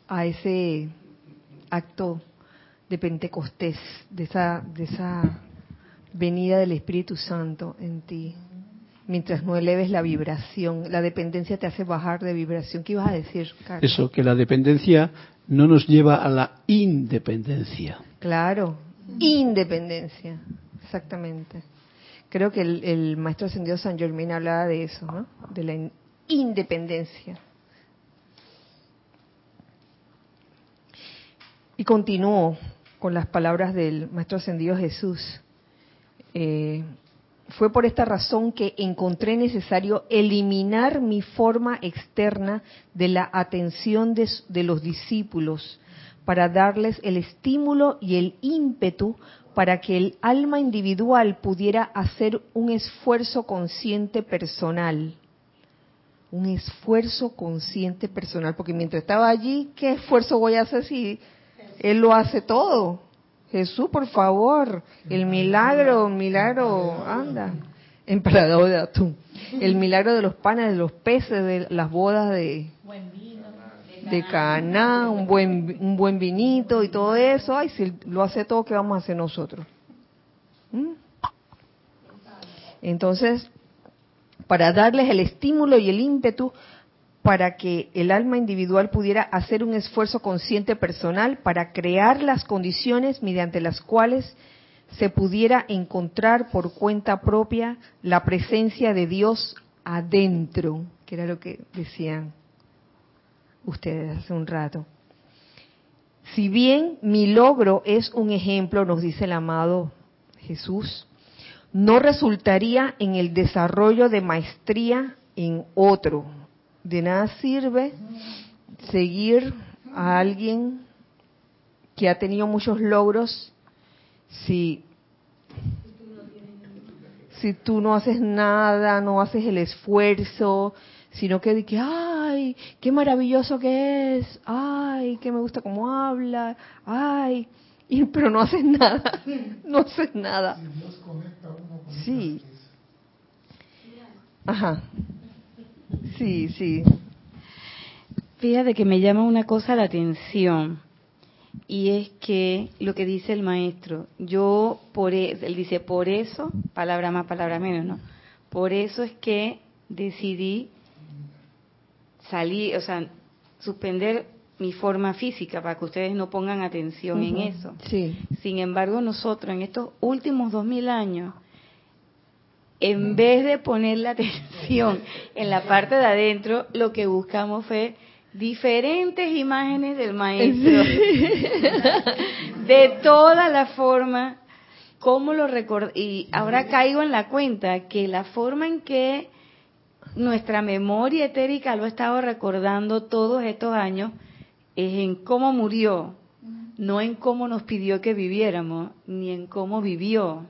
a ese acto de Pentecostés, de esa, de esa venida del Espíritu Santo en ti. Mientras no eleves la vibración, la dependencia te hace bajar de vibración. ¿Qué ibas a decir, Carlos? Eso, que la dependencia no nos lleva a la independencia. Claro, Independencia, exactamente. Creo que el, maestro ascendido San Germán hablaba de eso, ¿no? De la independencia. Y continuó con las palabras del maestro ascendido Jesús. Eh, fue por esta razón que encontré necesario eliminar mi forma externa de la atención de los discípulos para darles el estímulo y el ímpetu para que el alma individual pudiera hacer un esfuerzo consciente personal. Un esfuerzo consciente personal, porque mientras estaba allí, ¿qué esfuerzo voy a hacer si Él lo hace todo? Jesús, por favor, el milagro, milagro, anda, emperador de atún, el milagro de los panes, de los peces, de las bodas de, de Caná, un buen, un buen vinito y todo eso. Ay, si lo hace todo, ¿qué vamos a hacer nosotros? ¿Mm? Entonces, para darles el estímulo y el ímpetu para que el alma individual pudiera hacer un esfuerzo consciente personal para crear las condiciones mediante las cuales se pudiera encontrar por cuenta propia la presencia de Dios adentro, que era lo que decían ustedes hace un rato. Si bien mi logro es un ejemplo, nos dice el amado Jesús, no resultaría en el desarrollo de maestría en otro. De nada sirve seguir a alguien que ha tenido muchos logros si si tú no haces nada, no haces el esfuerzo, sino que que ay, qué maravilloso que es, ay, que me gusta cómo habla, ay, y, pero no haces nada, no haces nada. Sí. Ajá. Sí, sí. Fíjate que me llama una cosa la atención y es que lo que dice el maestro, yo por e, él dice por eso, palabra más, palabra menos, ¿no? Por eso es que decidí salir, o sea, suspender mi forma física para que ustedes no pongan atención en eso. Sí. Sin embargo, nosotros en estos últimos dos mil años, en vez de poner la [LAUGHS] atención en la parte de adentro, lo que buscamos fue diferentes imágenes del maestro, [LAUGHS] [LAUGHS] de toda la forma, cómo lo record y ahora caigo en la cuenta que la forma en que nuestra memoria etérica lo ha estado recordando todos estos años es en cómo murió, no en cómo nos pidió que viviéramos, ni en cómo vivió.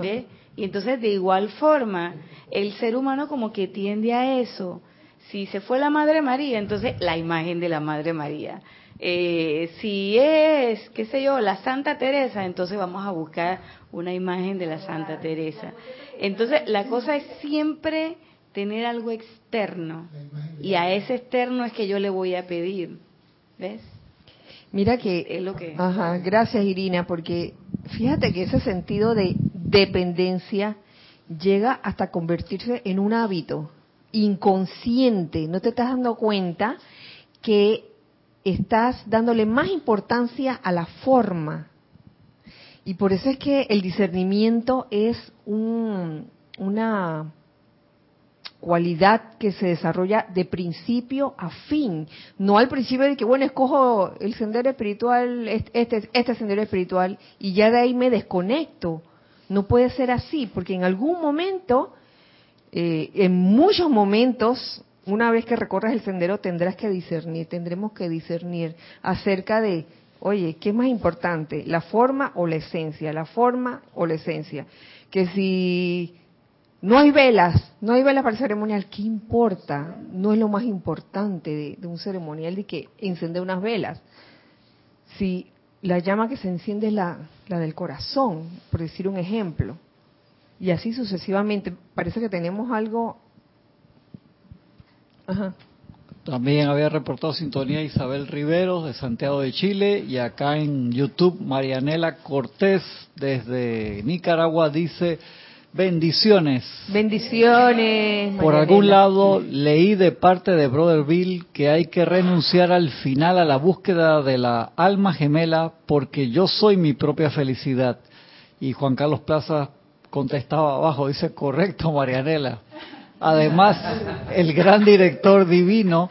¿Ve? Y entonces de igual forma, el ser humano como que tiende a eso si se fue la Madre María, entonces la imagen de la Madre María. Eh, si es, qué sé yo, la Santa Teresa, entonces vamos a buscar una imagen de la Santa Teresa. Entonces la cosa es siempre tener algo externo y a ese externo es que yo le voy a pedir. ¿Ves? Mira que, es lo que... Ajá, gracias Irina, porque fíjate que ese sentido de dependencia llega hasta convertirse en un hábito inconsciente, no te estás dando cuenta que estás dándole más importancia a la forma. Y por eso es que el discernimiento es una cualidad que se desarrolla de principio a fin, no al principio de que, bueno, escojo el sendero espiritual, este, este sendero espiritual, y ya de ahí me desconecto. No puede ser así, porque en algún momento eh, en muchos momentos, una vez que recorras el sendero, tendrás que discernir, tendremos que discernir acerca de, oye, ¿qué es más importante, la forma o la esencia? La forma o la esencia. Que si no hay velas, no hay velas para el ceremonial, ¿qué importa? No es lo más importante de, un ceremonial de que encender unas velas. Si la llama que se enciende es la, la del corazón, por decir un ejemplo y así sucesivamente. Parece que tenemos algo. Ajá. También había reportado sintonía Isabel Riveros de Santiago de Chile y acá en YouTube Marianela Cortés desde Nicaragua dice bendiciones. Bendiciones. Por algún lado leí de parte de Brother Bill que hay que renunciar al final a la búsqueda de la alma gemela porque yo soy mi propia felicidad. Y Juan Carlos Plaza contestaba abajo, dice, correcto, Marianela. Además, el gran director divino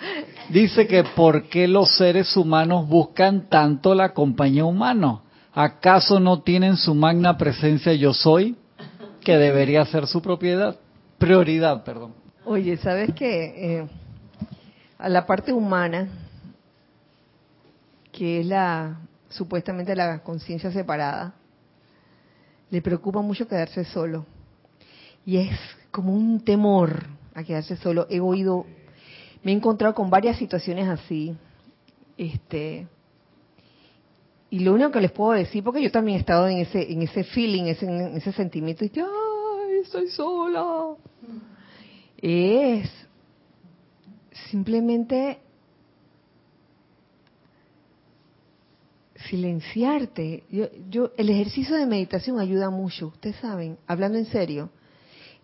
dice que ¿por qué los seres humanos buscan tanto la compañía humana? ¿Acaso no tienen su magna presencia yo soy, que debería ser su propiedad? Prioridad, perdón. Oye, ¿sabes qué? Eh, a la parte humana, que es la supuestamente la conciencia separada, le preocupa mucho quedarse solo. Y es como un temor a quedarse solo. He oído, me he encontrado con varias situaciones así. Este, y lo único que les puedo decir, porque yo también he estado en ese, en ese feeling, en ese sentimiento, que, ay, estoy sola, es simplemente silenciarte. Yo, yo, el ejercicio de meditación ayuda mucho, ustedes saben, hablando en serio.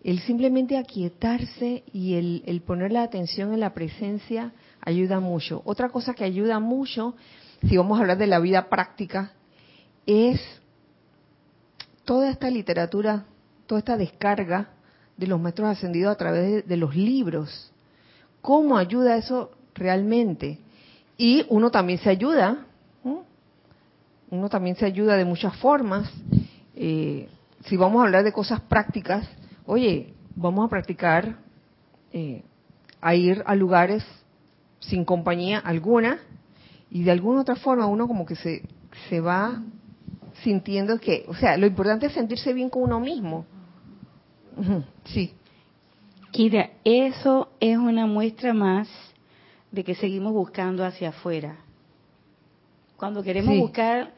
El simplemente aquietarse y el, el poner la atención en la presencia ayuda mucho. Otra cosa que ayuda mucho, si vamos a hablar de la vida práctica, es toda esta literatura, toda esta descarga de los maestros ascendidos a través de los libros. ¿Cómo ayuda eso realmente? Y uno también se ayuda uno también se ayuda de muchas formas. Eh, si vamos a hablar de cosas prácticas, oye, vamos a practicar eh, a ir a lugares sin compañía alguna y de alguna otra forma uno como que se, se va sintiendo que, o sea, lo importante es sentirse bien con uno mismo. Sí. Kira, eso es una muestra más de que seguimos buscando hacia afuera. Cuando queremos buscar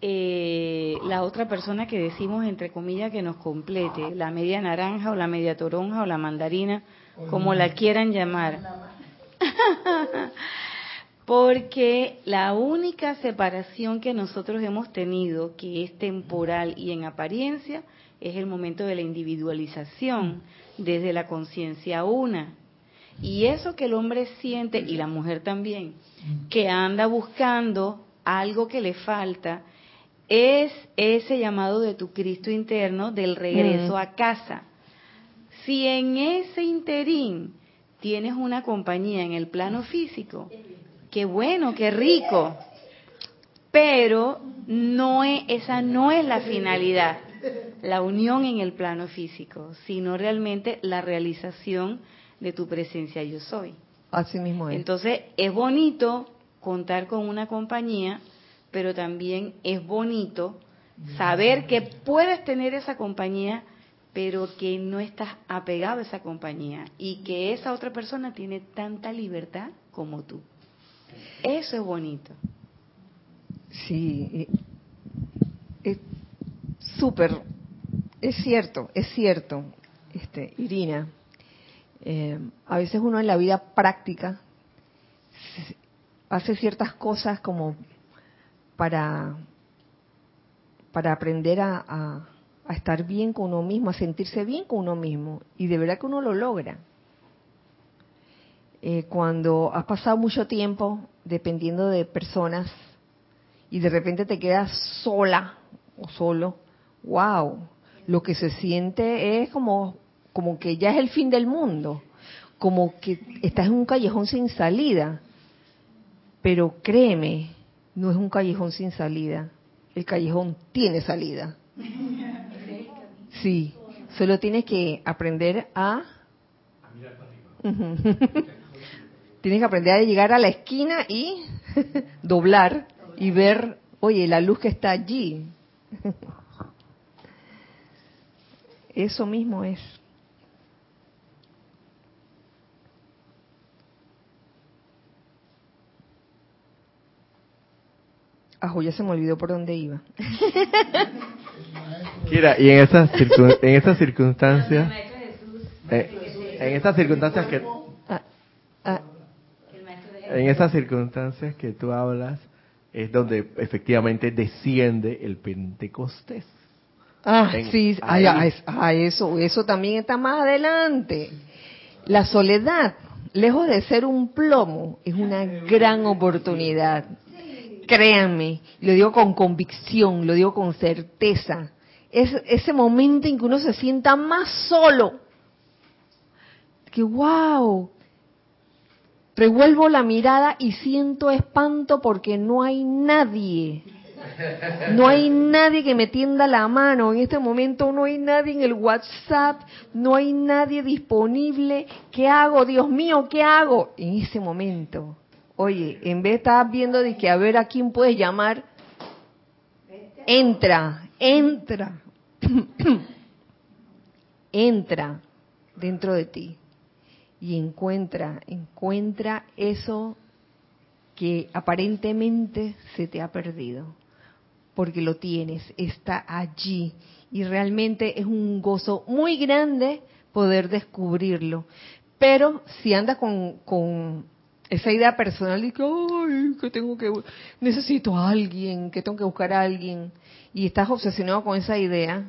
eh, la otra persona que decimos, entre comillas, que nos complete, la media naranja o la media toronja o la mandarina, como la quieran llamar. [LAUGHS] [LAUGHS] Porque la única separación que nosotros hemos tenido, que es temporal y en apariencia, es el momento de la individualización desde la conciencia una. Y eso que el hombre siente, y la mujer también, que anda buscando algo que le falta, es ese llamado de tu Cristo interno del regreso mm. a casa. Si en ese interín tienes una compañía en el plano físico, qué bueno, qué rico, pero no es, esa no es la finalidad, la unión en el plano físico, sino realmente la realización de tu presencia yo soy. Así mismo es. Entonces, es bonito contar con una compañía pero también es bonito saber que puedes tener esa compañía, pero que no estás apegado a esa compañía y que esa otra persona tiene tanta libertad como tú. Eso es bonito. Sí, es súper, es cierto, es cierto, este, Irina. Eh, a veces uno en la vida práctica hace ciertas cosas como para, para aprender a, a, estar bien con uno mismo, a sentirse bien con uno mismo. Y de verdad que uno lo logra. Eh, cuando has pasado mucho tiempo dependiendo de personas y de repente te quedas sola o solo, wow, lo que se siente es como, como que ya es el fin del mundo, como que estás en un callejón sin salida. Pero créeme, no es un callejón sin salida. El callejón tiene salida. Sí, solo tienes que aprender a... [LAUGHS] tienes que aprender a llegar a la esquina y [LAUGHS] doblar y ver, oye, la luz que está allí. [LAUGHS] Eso mismo es. Ajo, ya se me olvidó por dónde iba. [LAUGHS] Mira, y en estas en estas circunstancias, eh, en estas circunstancias que. En estas circunstancias que tú hablas es donde efectivamente desciende el Pentecostés. Ah, sí, a, eso, eso también está más adelante. La soledad, lejos de ser un plomo, es una gran oportunidad créanme, lo digo con convicción, lo digo con certeza, es ese momento en que uno se sienta más solo. Que wow, revuelvo la mirada y siento espanto porque no hay nadie. No hay nadie que me tienda la mano. En este momento no hay nadie en el WhatsApp, no hay nadie disponible. ¿Qué hago? Dios mío, ¿qué hago? En ese momento Oye, en vez de estar viendo de que a ver a quién puedes llamar, entra, entra, [CLEARS THROAT] entra dentro de ti y encuentra, encuentra eso que aparentemente se te ha perdido, porque lo tienes, está allí y realmente es un gozo muy grande poder descubrirlo. Pero si andas con, con esa idea personal de que, ay, que tengo que, necesito a alguien, que tengo que buscar a alguien, y estás obsesionado con esa idea,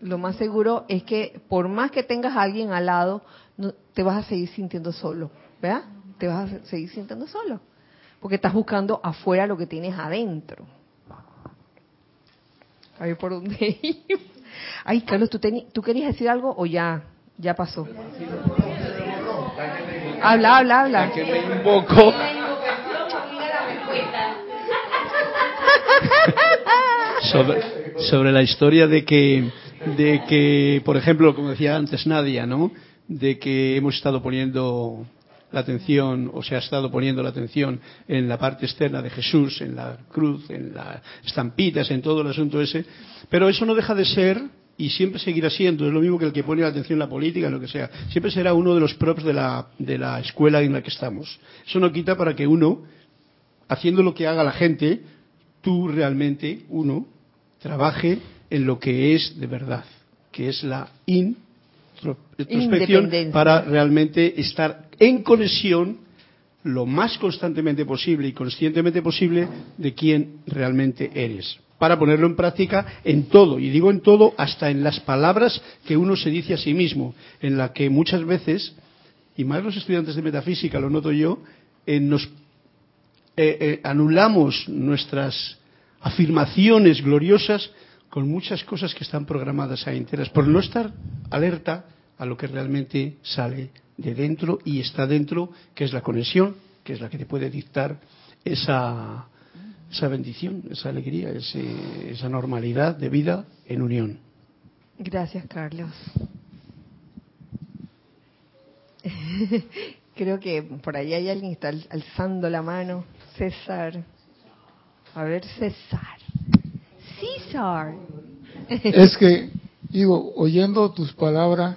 lo más seguro es que por más que tengas a alguien al lado, no, te vas a seguir sintiendo solo, ¿verdad? Te vas a seguir sintiendo solo, porque estás buscando afuera lo que tienes adentro. A ver por dónde [LAUGHS] Ay, Carlos, ¿tú, ¿tú querías decir algo o ya, ya pasó? Habla, habla, habla. que me invoco. [LAUGHS] sobre, sobre la historia de que, de que, por ejemplo, como decía antes Nadia, ¿no? De que hemos estado poniendo la atención o se ha estado poniendo la atención en la parte externa de Jesús, en la cruz, en las estampitas, en todo el asunto ese, pero eso no deja de ser y siempre seguirá siendo, es lo mismo que el que pone la atención en la política, en lo que sea, siempre será uno de los props de la, de la escuela en la que estamos. Eso no quita para que uno, haciendo lo que haga la gente, tú realmente, uno, trabaje en lo que es de verdad, que es la introspección para realmente estar en conexión lo más constantemente posible y conscientemente posible de quién realmente eres. Para ponerlo en práctica en todo, y digo en todo, hasta en las palabras que uno se dice a sí mismo, en la que muchas veces, y más los estudiantes de metafísica, lo noto yo, eh, nos eh, eh, anulamos nuestras afirmaciones gloriosas con muchas cosas que están programadas ahí enteras, por no estar alerta a lo que realmente sale de dentro y está dentro, que es la conexión, que es la que te puede dictar esa esa bendición, esa alegría, esa normalidad de vida en unión. Gracias, Carlos. [LAUGHS] Creo que por ahí hay alguien que está alzando la mano. César. A ver, César. César. Es que, digo, oyendo tus palabras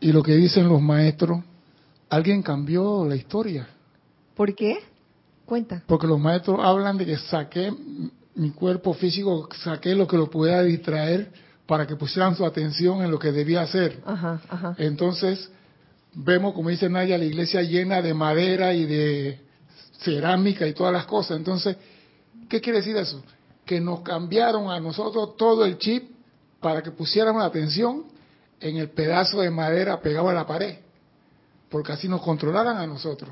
y lo que dicen los maestros, alguien cambió la historia. ¿Por qué? Cuenta. Porque los maestros hablan de que saqué mi cuerpo físico, saqué lo que lo pudiera distraer para que pusieran su atención en lo que debía hacer. Ajá, ajá. Entonces, vemos, como dice Naya, la iglesia llena de madera y de cerámica y todas las cosas. Entonces, ¿qué quiere decir eso? Que nos cambiaron a nosotros todo el chip para que pusiéramos atención en el pedazo de madera pegado a la pared, porque así nos controlaran a nosotros.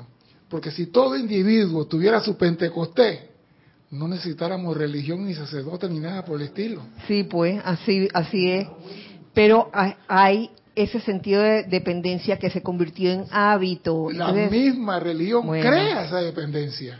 Porque si todo individuo tuviera su Pentecostés, no necesitáramos religión ni sacerdote ni nada por el estilo. Sí, pues, así, así es. Pero hay ese sentido de dependencia que se convirtió en hábito. La misma religión crea esa dependencia.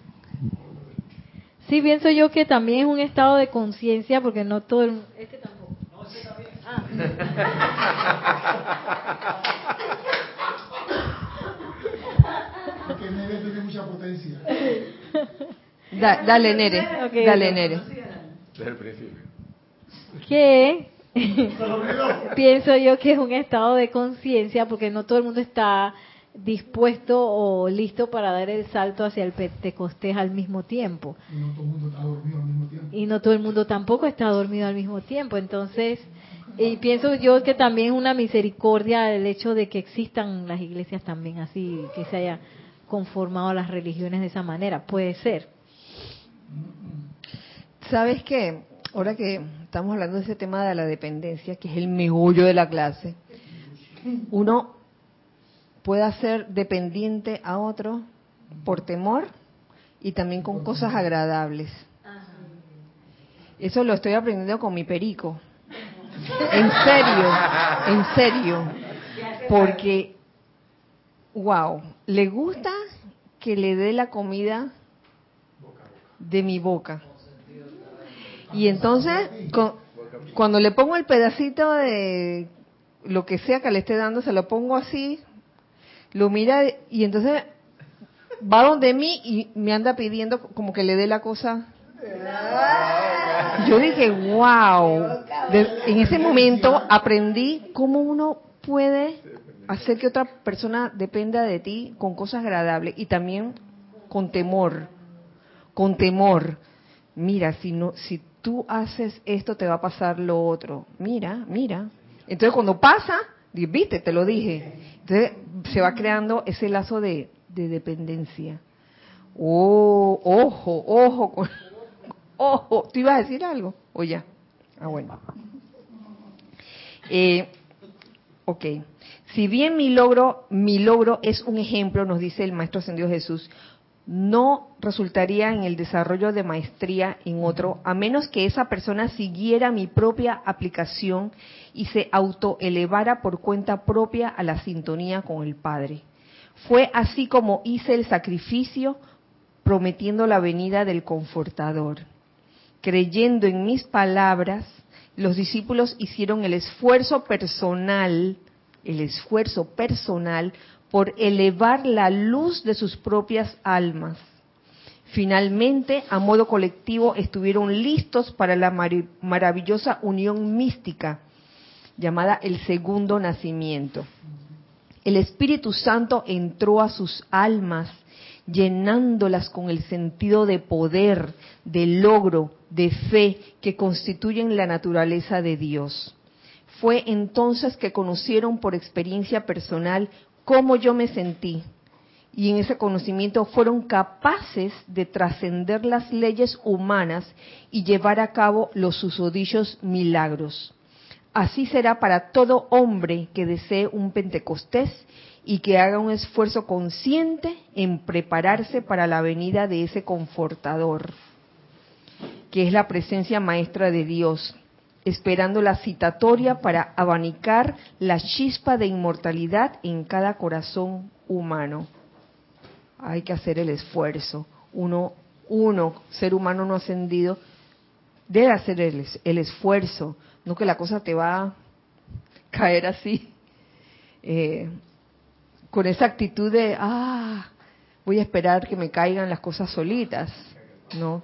Sí, pienso yo que también es un estado de conciencia, porque no todo el... Este tampoco. No, este también. Ah. porque Nere tiene mucha potencia. dale, Nere. dale, Nere. Desde el principio. ¿Qué? Pienso yo que es un estado de conciencia porque no todo el mundo está dispuesto o listo para dar el salto hacia el Pentecostés al mismo tiempo. Y no todo el mundo está dormido al mismo tiempo. Y no todo el mundo tampoco está dormido al mismo tiempo. Entonces, y pienso yo que también es una misericordia el hecho de que existan las iglesias también así, que se haya conformado las religiones de esa manera. Puede ser. ¿Sabes qué? ahora que estamos hablando de ese tema de la dependencia, que es el megullo de la clase, uno puede ser dependiente a otro por temor y también con cosas agradables. Eso lo estoy aprendiendo con mi perico. En serio, en serio. Porque, wow, le gusta que le dé la comida de mi boca. Y entonces, cuando le pongo el pedacito de lo que sea que le esté dando, se lo pongo así, lo mira y entonces va donde mí y me anda pidiendo como que le dé la cosa. Yo dije, wow. en ese momento aprendí cómo uno puede hacer que otra persona dependa de ti con cosas agradables y también con temor. Con temor. Mira, si no, si tú haces esto, te va a pasar lo otro. Mira, mira. Entonces cuando pasa, viste, te lo dije. Entonces se va creando ese lazo de, dependencia. Oh, ojo, ojo, [LAUGHS] ojo. ¿Tú ibas a decir algo? O ya. Ah, bueno. Eh, ok. Si bien mi logro, mi logro es un ejemplo, nos dice el Maestro Ascendido Jesús, no resultaría en el desarrollo de maestría en otro, a menos que esa persona siguiera mi propia aplicación y se autoelevara por cuenta propia a la sintonía con el Padre. Fue así como hice el sacrificio prometiendo la venida del Confortador. Creyendo en mis palabras, los discípulos hicieron el esfuerzo personal, el esfuerzo personal por elevar la luz de sus propias almas. Finalmente, a modo colectivo, estuvieron listos para la maravillosa unión mística llamada el segundo nacimiento. El Espíritu Santo entró a sus almas, llenándolas con el sentido de poder, de logro, de fe que constituyen la naturaleza de Dios. Fue entonces que conocieron por experiencia personal cómo yo me sentí. Y en ese conocimiento fueron capaces de trascender las leyes humanas y llevar a cabo los susodichos milagros. Así será para todo hombre que desee un Pentecostés y que haga un esfuerzo consciente en prepararse para la venida de ese confortador, que es la presencia maestra de Dios, esperando la citatoria para abanicar la chispa de inmortalidad en cada corazón humano. Hay que hacer el esfuerzo. Uno, uno ser humano no ascendido, debe hacer el, el esfuerzo, no que la cosa te va a caer así, eh, con esa actitud de, ah, voy a esperar que me caigan las cosas solitas, ¿no?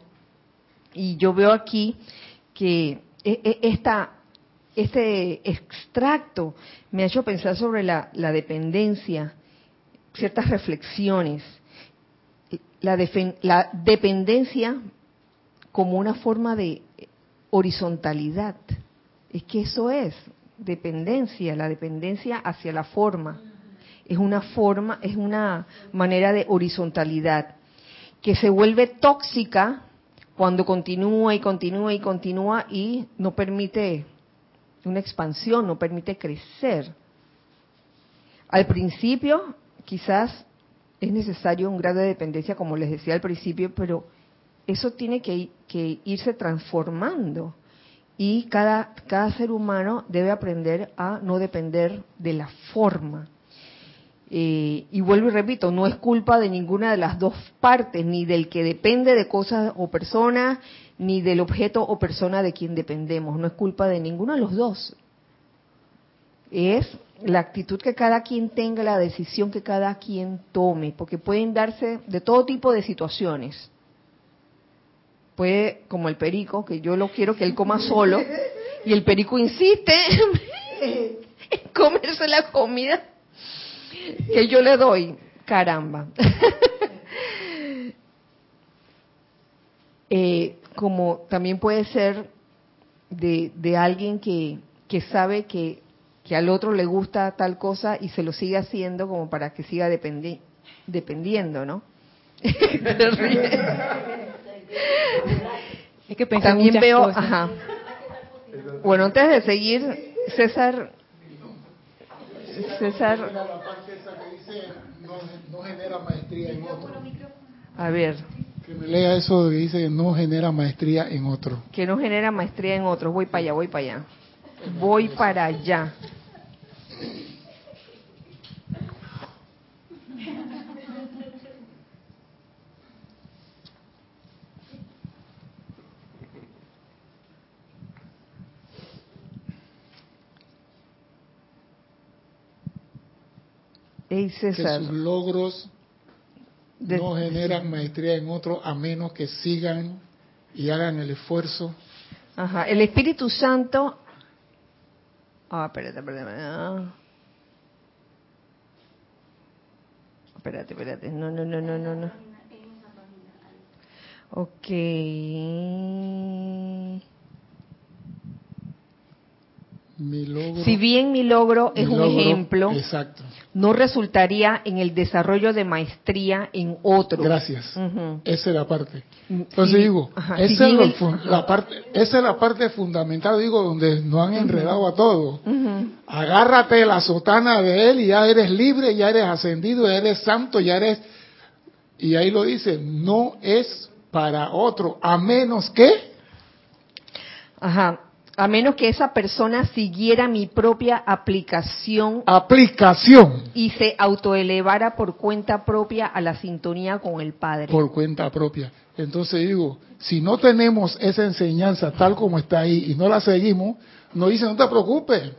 Y yo veo aquí que esta, este extracto me ha hecho pensar sobre la, dependencia, ciertas reflexiones. La, la dependencia como una forma de horizontalidad. Es que eso es dependencia, la dependencia hacia la forma. Es una forma, es una manera de horizontalidad que se vuelve tóxica cuando continúa y continúa y continúa y no permite una expansión, no permite crecer. Al principio quizás es necesario un grado de dependencia, como les decía al principio, pero eso tiene que, irse transformando y cada, cada ser humano debe aprender a no depender de la forma, eh, y vuelvo y repito, no es culpa de ninguna de las dos partes, ni del que depende de cosas o personas, ni del objeto o persona de quien dependemos. No es culpa de ninguno de los dos. Es la actitud que cada quien tenga, la decisión que cada quien tome, porque pueden darse de todo tipo de situaciones. Puede, como el perico, que yo lo quiero que él coma solo, y el perico insiste [LAUGHS] en comerse la comida que yo le doy, caramba. [LAUGHS] Eh, como también puede ser de, de alguien que, que sabe que, que, al otro le gusta tal cosa y se lo sigue haciendo como para que siga dependi dependiendo, ¿no? [LAUGHS] que también veo, ajá. Bueno, antes de seguir, César César. La parte esa que dice no, genera maestría en otro. A ver. Que me lea eso que dice que no genera maestría en otro. Que no genera maestría en otro. Voy para allá, voy para allá. Voy para allá. Que sus logros no generan maestría en otro a menos que sigan y hagan el esfuerzo. Ajá, el Espíritu Santo. Ah, espérate, espérate. Ah. Espérate, espérate. No, no, no, no, no, no. Ok. Si bien mi logro es un ejemplo, exacto. no resultaría en el desarrollo de maestría en otro. Gracias. Esa es la parte. Entonces digo, esa, es la parte, esa es la parte fundamental, digo, donde nos han enredado a todos. Agárrate la sotana de él y ya eres libre, ya eres ascendido, ya eres santo, ya eres... Y ahí lo dice, no es para otro, a menos que... Ajá, a menos que esa persona siguiera mi propia aplicación. Aplicación. Y se autoelevara por cuenta propia a la sintonía con el Padre. Por cuenta propia. Entonces digo, si no tenemos esa enseñanza tal como está ahí y no la seguimos, nos dice, no te preocupes,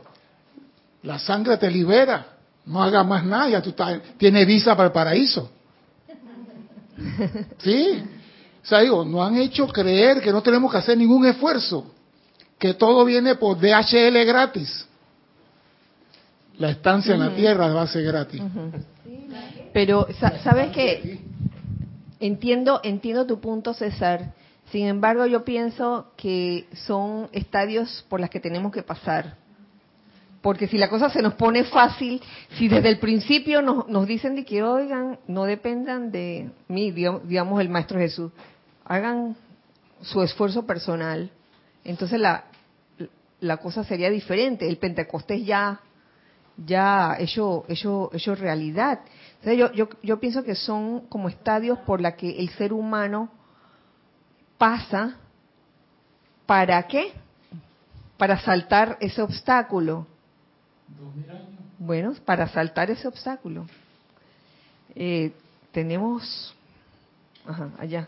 la sangre te libera, no hagas más nada, ya tú tienes visa para el paraíso. [LAUGHS] ¿Sí? O sea, digo, nos han hecho creer que no tenemos que hacer ningún esfuerzo que todo viene por DHL gratis. La estancia en la tierra va a ser gratis. Pero, ¿sabes qué? Entiendo, entiendo tu punto, César. Sin embargo, yo pienso que son estadios por los que tenemos que pasar. Porque si la cosa se nos pone fácil, si desde el principio nos, nos dicen de que, oigan, no dependan de mí, digamos el Maestro Jesús, hagan su esfuerzo personal, entonces la, la cosa sería diferente. El Pentecostés ya, ya hecho, hecho, hecho realidad. yo, yo, yo pienso que son como estadios por la que el ser humano pasa. ¿Para qué? Para saltar ese obstáculo. Bueno, para saltar ese obstáculo. Eh, tenemos, ajá, allá.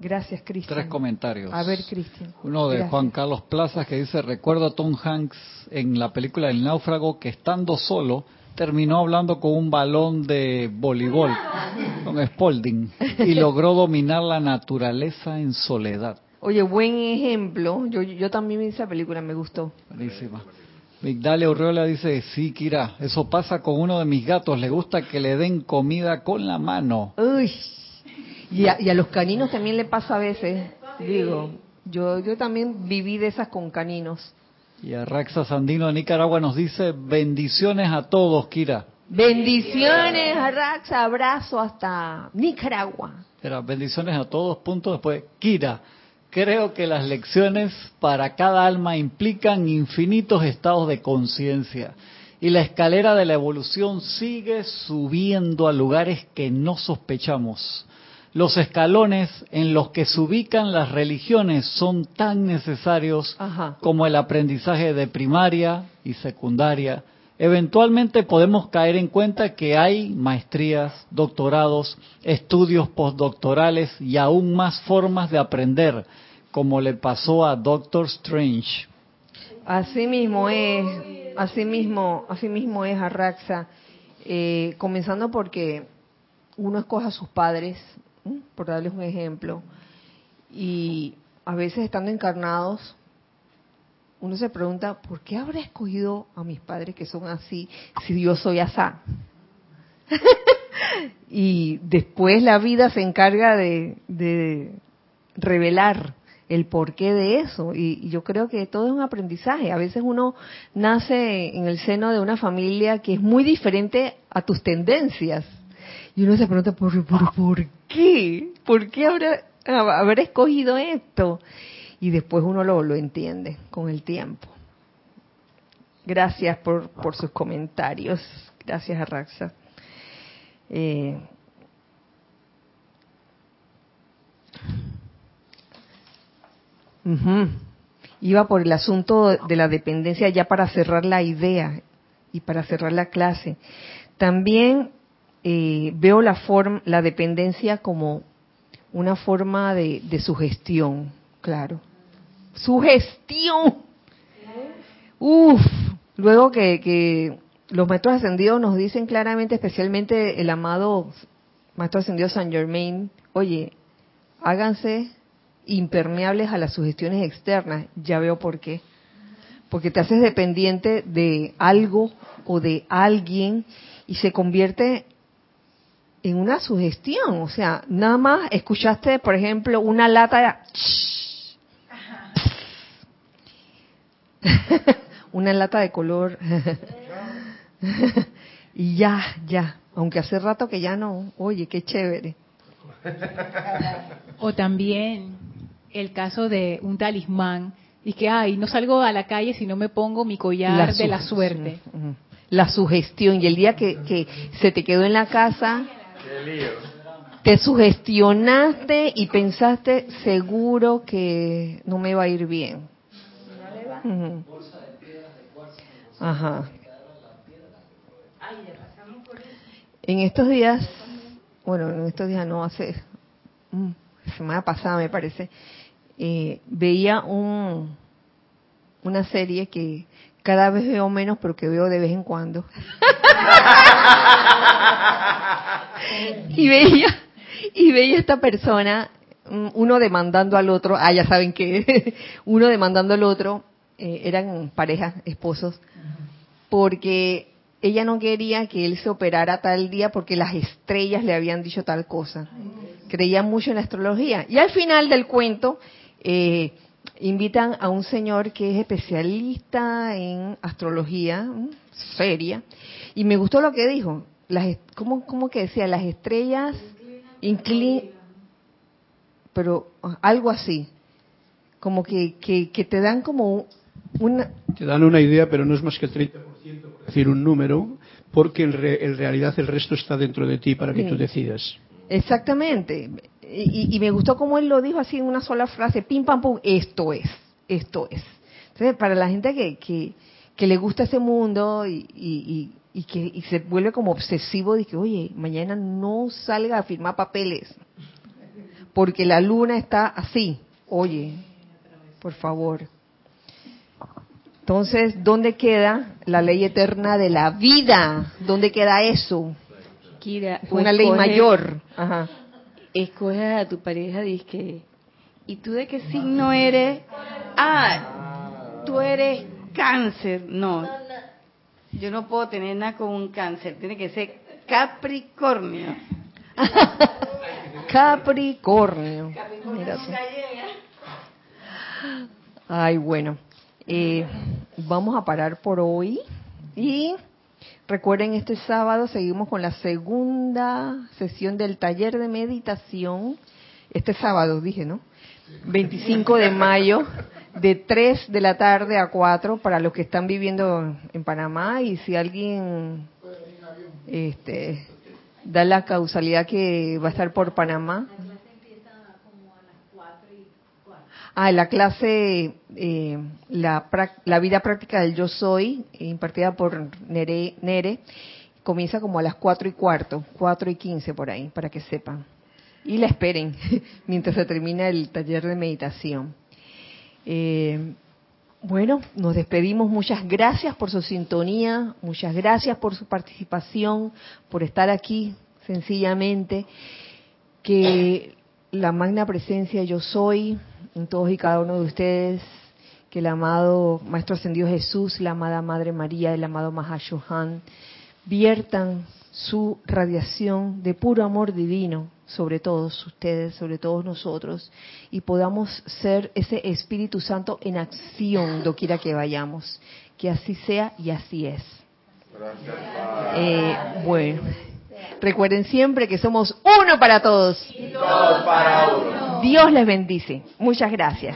Gracias, Cristian. Tres comentarios. A ver, Cristian. Uno de Juan Carlos Plazas que dice, recuerdo a Tom Hanks en la película El náufrago que estando solo terminó hablando con un balón de voleibol, con Spalding, y [LAUGHS] logró dominar la naturaleza en soledad. Oye, buen ejemplo. Yo, yo también vi esa película, me gustó. Buenísima. Migdalia Urreola dice, sí, Kira, eso pasa con uno de mis gatos, le gusta que le den comida con la mano. Uy, y a, los caninos también le pasa a veces, digo, yo, yo también viví de esas con caninos. Y a Raxa Sandino de Nicaragua nos dice, bendiciones a todos, Kira. Bendiciones a Raxa, abrazo hasta Nicaragua. Era bendiciones a todos, punto después. Kira, creo que las lecciones para cada alma implican infinitos estados de conciencia y la escalera de la evolución sigue subiendo a lugares que no sospechamos. Los escalones en los que se ubican las religiones son tan necesarios como el aprendizaje de primaria y secundaria. Eventualmente podemos caer en cuenta que hay maestrías, doctorados, estudios postdoctorales y aún más formas de aprender, como le pasó a Doctor Strange. Así mismo es, así mismo, así mismo es Arraxa, eh, comenzando porque uno escoge a sus padres, por darles un ejemplo, y a veces estando encarnados, uno se pregunta, ¿por qué habré escogido a mis padres que son así si yo soy asá? [LAUGHS] y después la vida se encarga de, revelar el porqué de eso. Y, yo creo que todo es un aprendizaje. A veces uno nace en el seno de una familia que es muy diferente a tus tendencias. Y uno se pregunta, ¿por, por, qué? ¿Por qué habrá, haber escogido esto? Y después uno lo, lo entiende con el tiempo. Gracias por, por sus comentarios. Gracias, Arraxa. Eh, Iba por el asunto de la dependencia ya para cerrar la idea y para cerrar la clase. También eh, veo la, forma, la dependencia como una forma de, sugestión, claro. Sugestión. Uf, luego que, que los maestros ascendidos nos dicen claramente, especialmente el amado maestro ascendido San Germain, oye, háganse impermeables a las sugestiones externas, ya veo por qué. Porque te haces dependiente de algo o de alguien y se convierte en una sugestión. O sea, nada más escuchaste, por ejemplo, una lata [LAUGHS] una lata de color. [LAUGHS] y ya, ya, aunque hace rato que ya no, oye, qué chévere. O también el caso de un talismán, y que, ay, no salgo a la calle si no me pongo mi collar de la suerte. La sugestión, y el día que, que se te quedó en la casa, te sugestionaste y pensaste seguro que no me va a ir bien. Ajá. En estos días, bueno, en estos días no, hace mm, semana pasada me parece, eh, veía un, una serie que cada vez veo menos, pero que veo de vez en cuando. y veía, y veía esta persona, uno demandando al otro, ah, ya saben que [LAUGHS] uno demandando al otro, eh, eran parejas, esposos, porque ella no quería que él se operara tal día porque las estrellas le habían dicho tal cosa. Creía mucho en la astrología. Y al final del cuento, eh, invitan a un señor que es especialista en astrología, seria, y me gustó lo que dijo. Las, ¿cómo, ¿Cómo que decía? Las estrellas inclinan, pero algo así, como que, que, que te dan como una... Te dan una idea, pero no es más que el 30%, por decir un número, porque en, realidad el resto está dentro de ti para que tú decidas. Exactamente. Y, me gustó como él lo dijo así en una sola frase, pim pam pum, esto es, esto es. Entonces, para la gente que, que, que le gusta ese mundo y, y, que y se vuelve como obsesivo de que, oye, mañana no salga a firmar papeles, porque la luna está así, oye, por favor. Entonces, ¿dónde queda la ley eterna de la vida? ¿Dónde queda eso? Una ley mayor. Ajá. Escoge a tu pareja, dice ¿y tú de qué signo eres? Ah, tú eres cáncer. No, yo no puedo tener nada con un cáncer, tiene que ser Capricornio. [LAUGHS] Capricornio. Ay, bueno. Eh, vamos a parar por hoy y recuerden este sábado seguimos con la segunda sesión del taller de meditación. Este sábado dije, ¿no? 25 de mayo de 3 de la tarde a 4 para los que están viviendo en Panamá y si alguien este, da la causalidad que va a estar por Panamá, Ah, la clase, eh, la, la, vida práctica del yo soy, impartida por Nere, Nere, comienza como a las cuatro y cuarto, cuatro y quince por ahí, para que sepan. Y la esperen [LAUGHS] mientras se termina el taller de meditación. Eh, bueno, nos despedimos. Muchas gracias por su sintonía, muchas gracias por su participación, por estar aquí sencillamente. Que la magna presencia yo soy en todos y cada uno de ustedes, que el amado Maestro Ascendido Jesús, la amada Madre María, el amado Mahashohan, viertan su radiación de puro amor divino sobre todos ustedes, sobre todos nosotros, y podamos ser ese Espíritu Santo en acción doquiera que vayamos. Que así sea y así es. Eh, bueno. Recuerden siempre que somos uno para todos. Y todos para uno. Dios les bendice. Muchas gracias.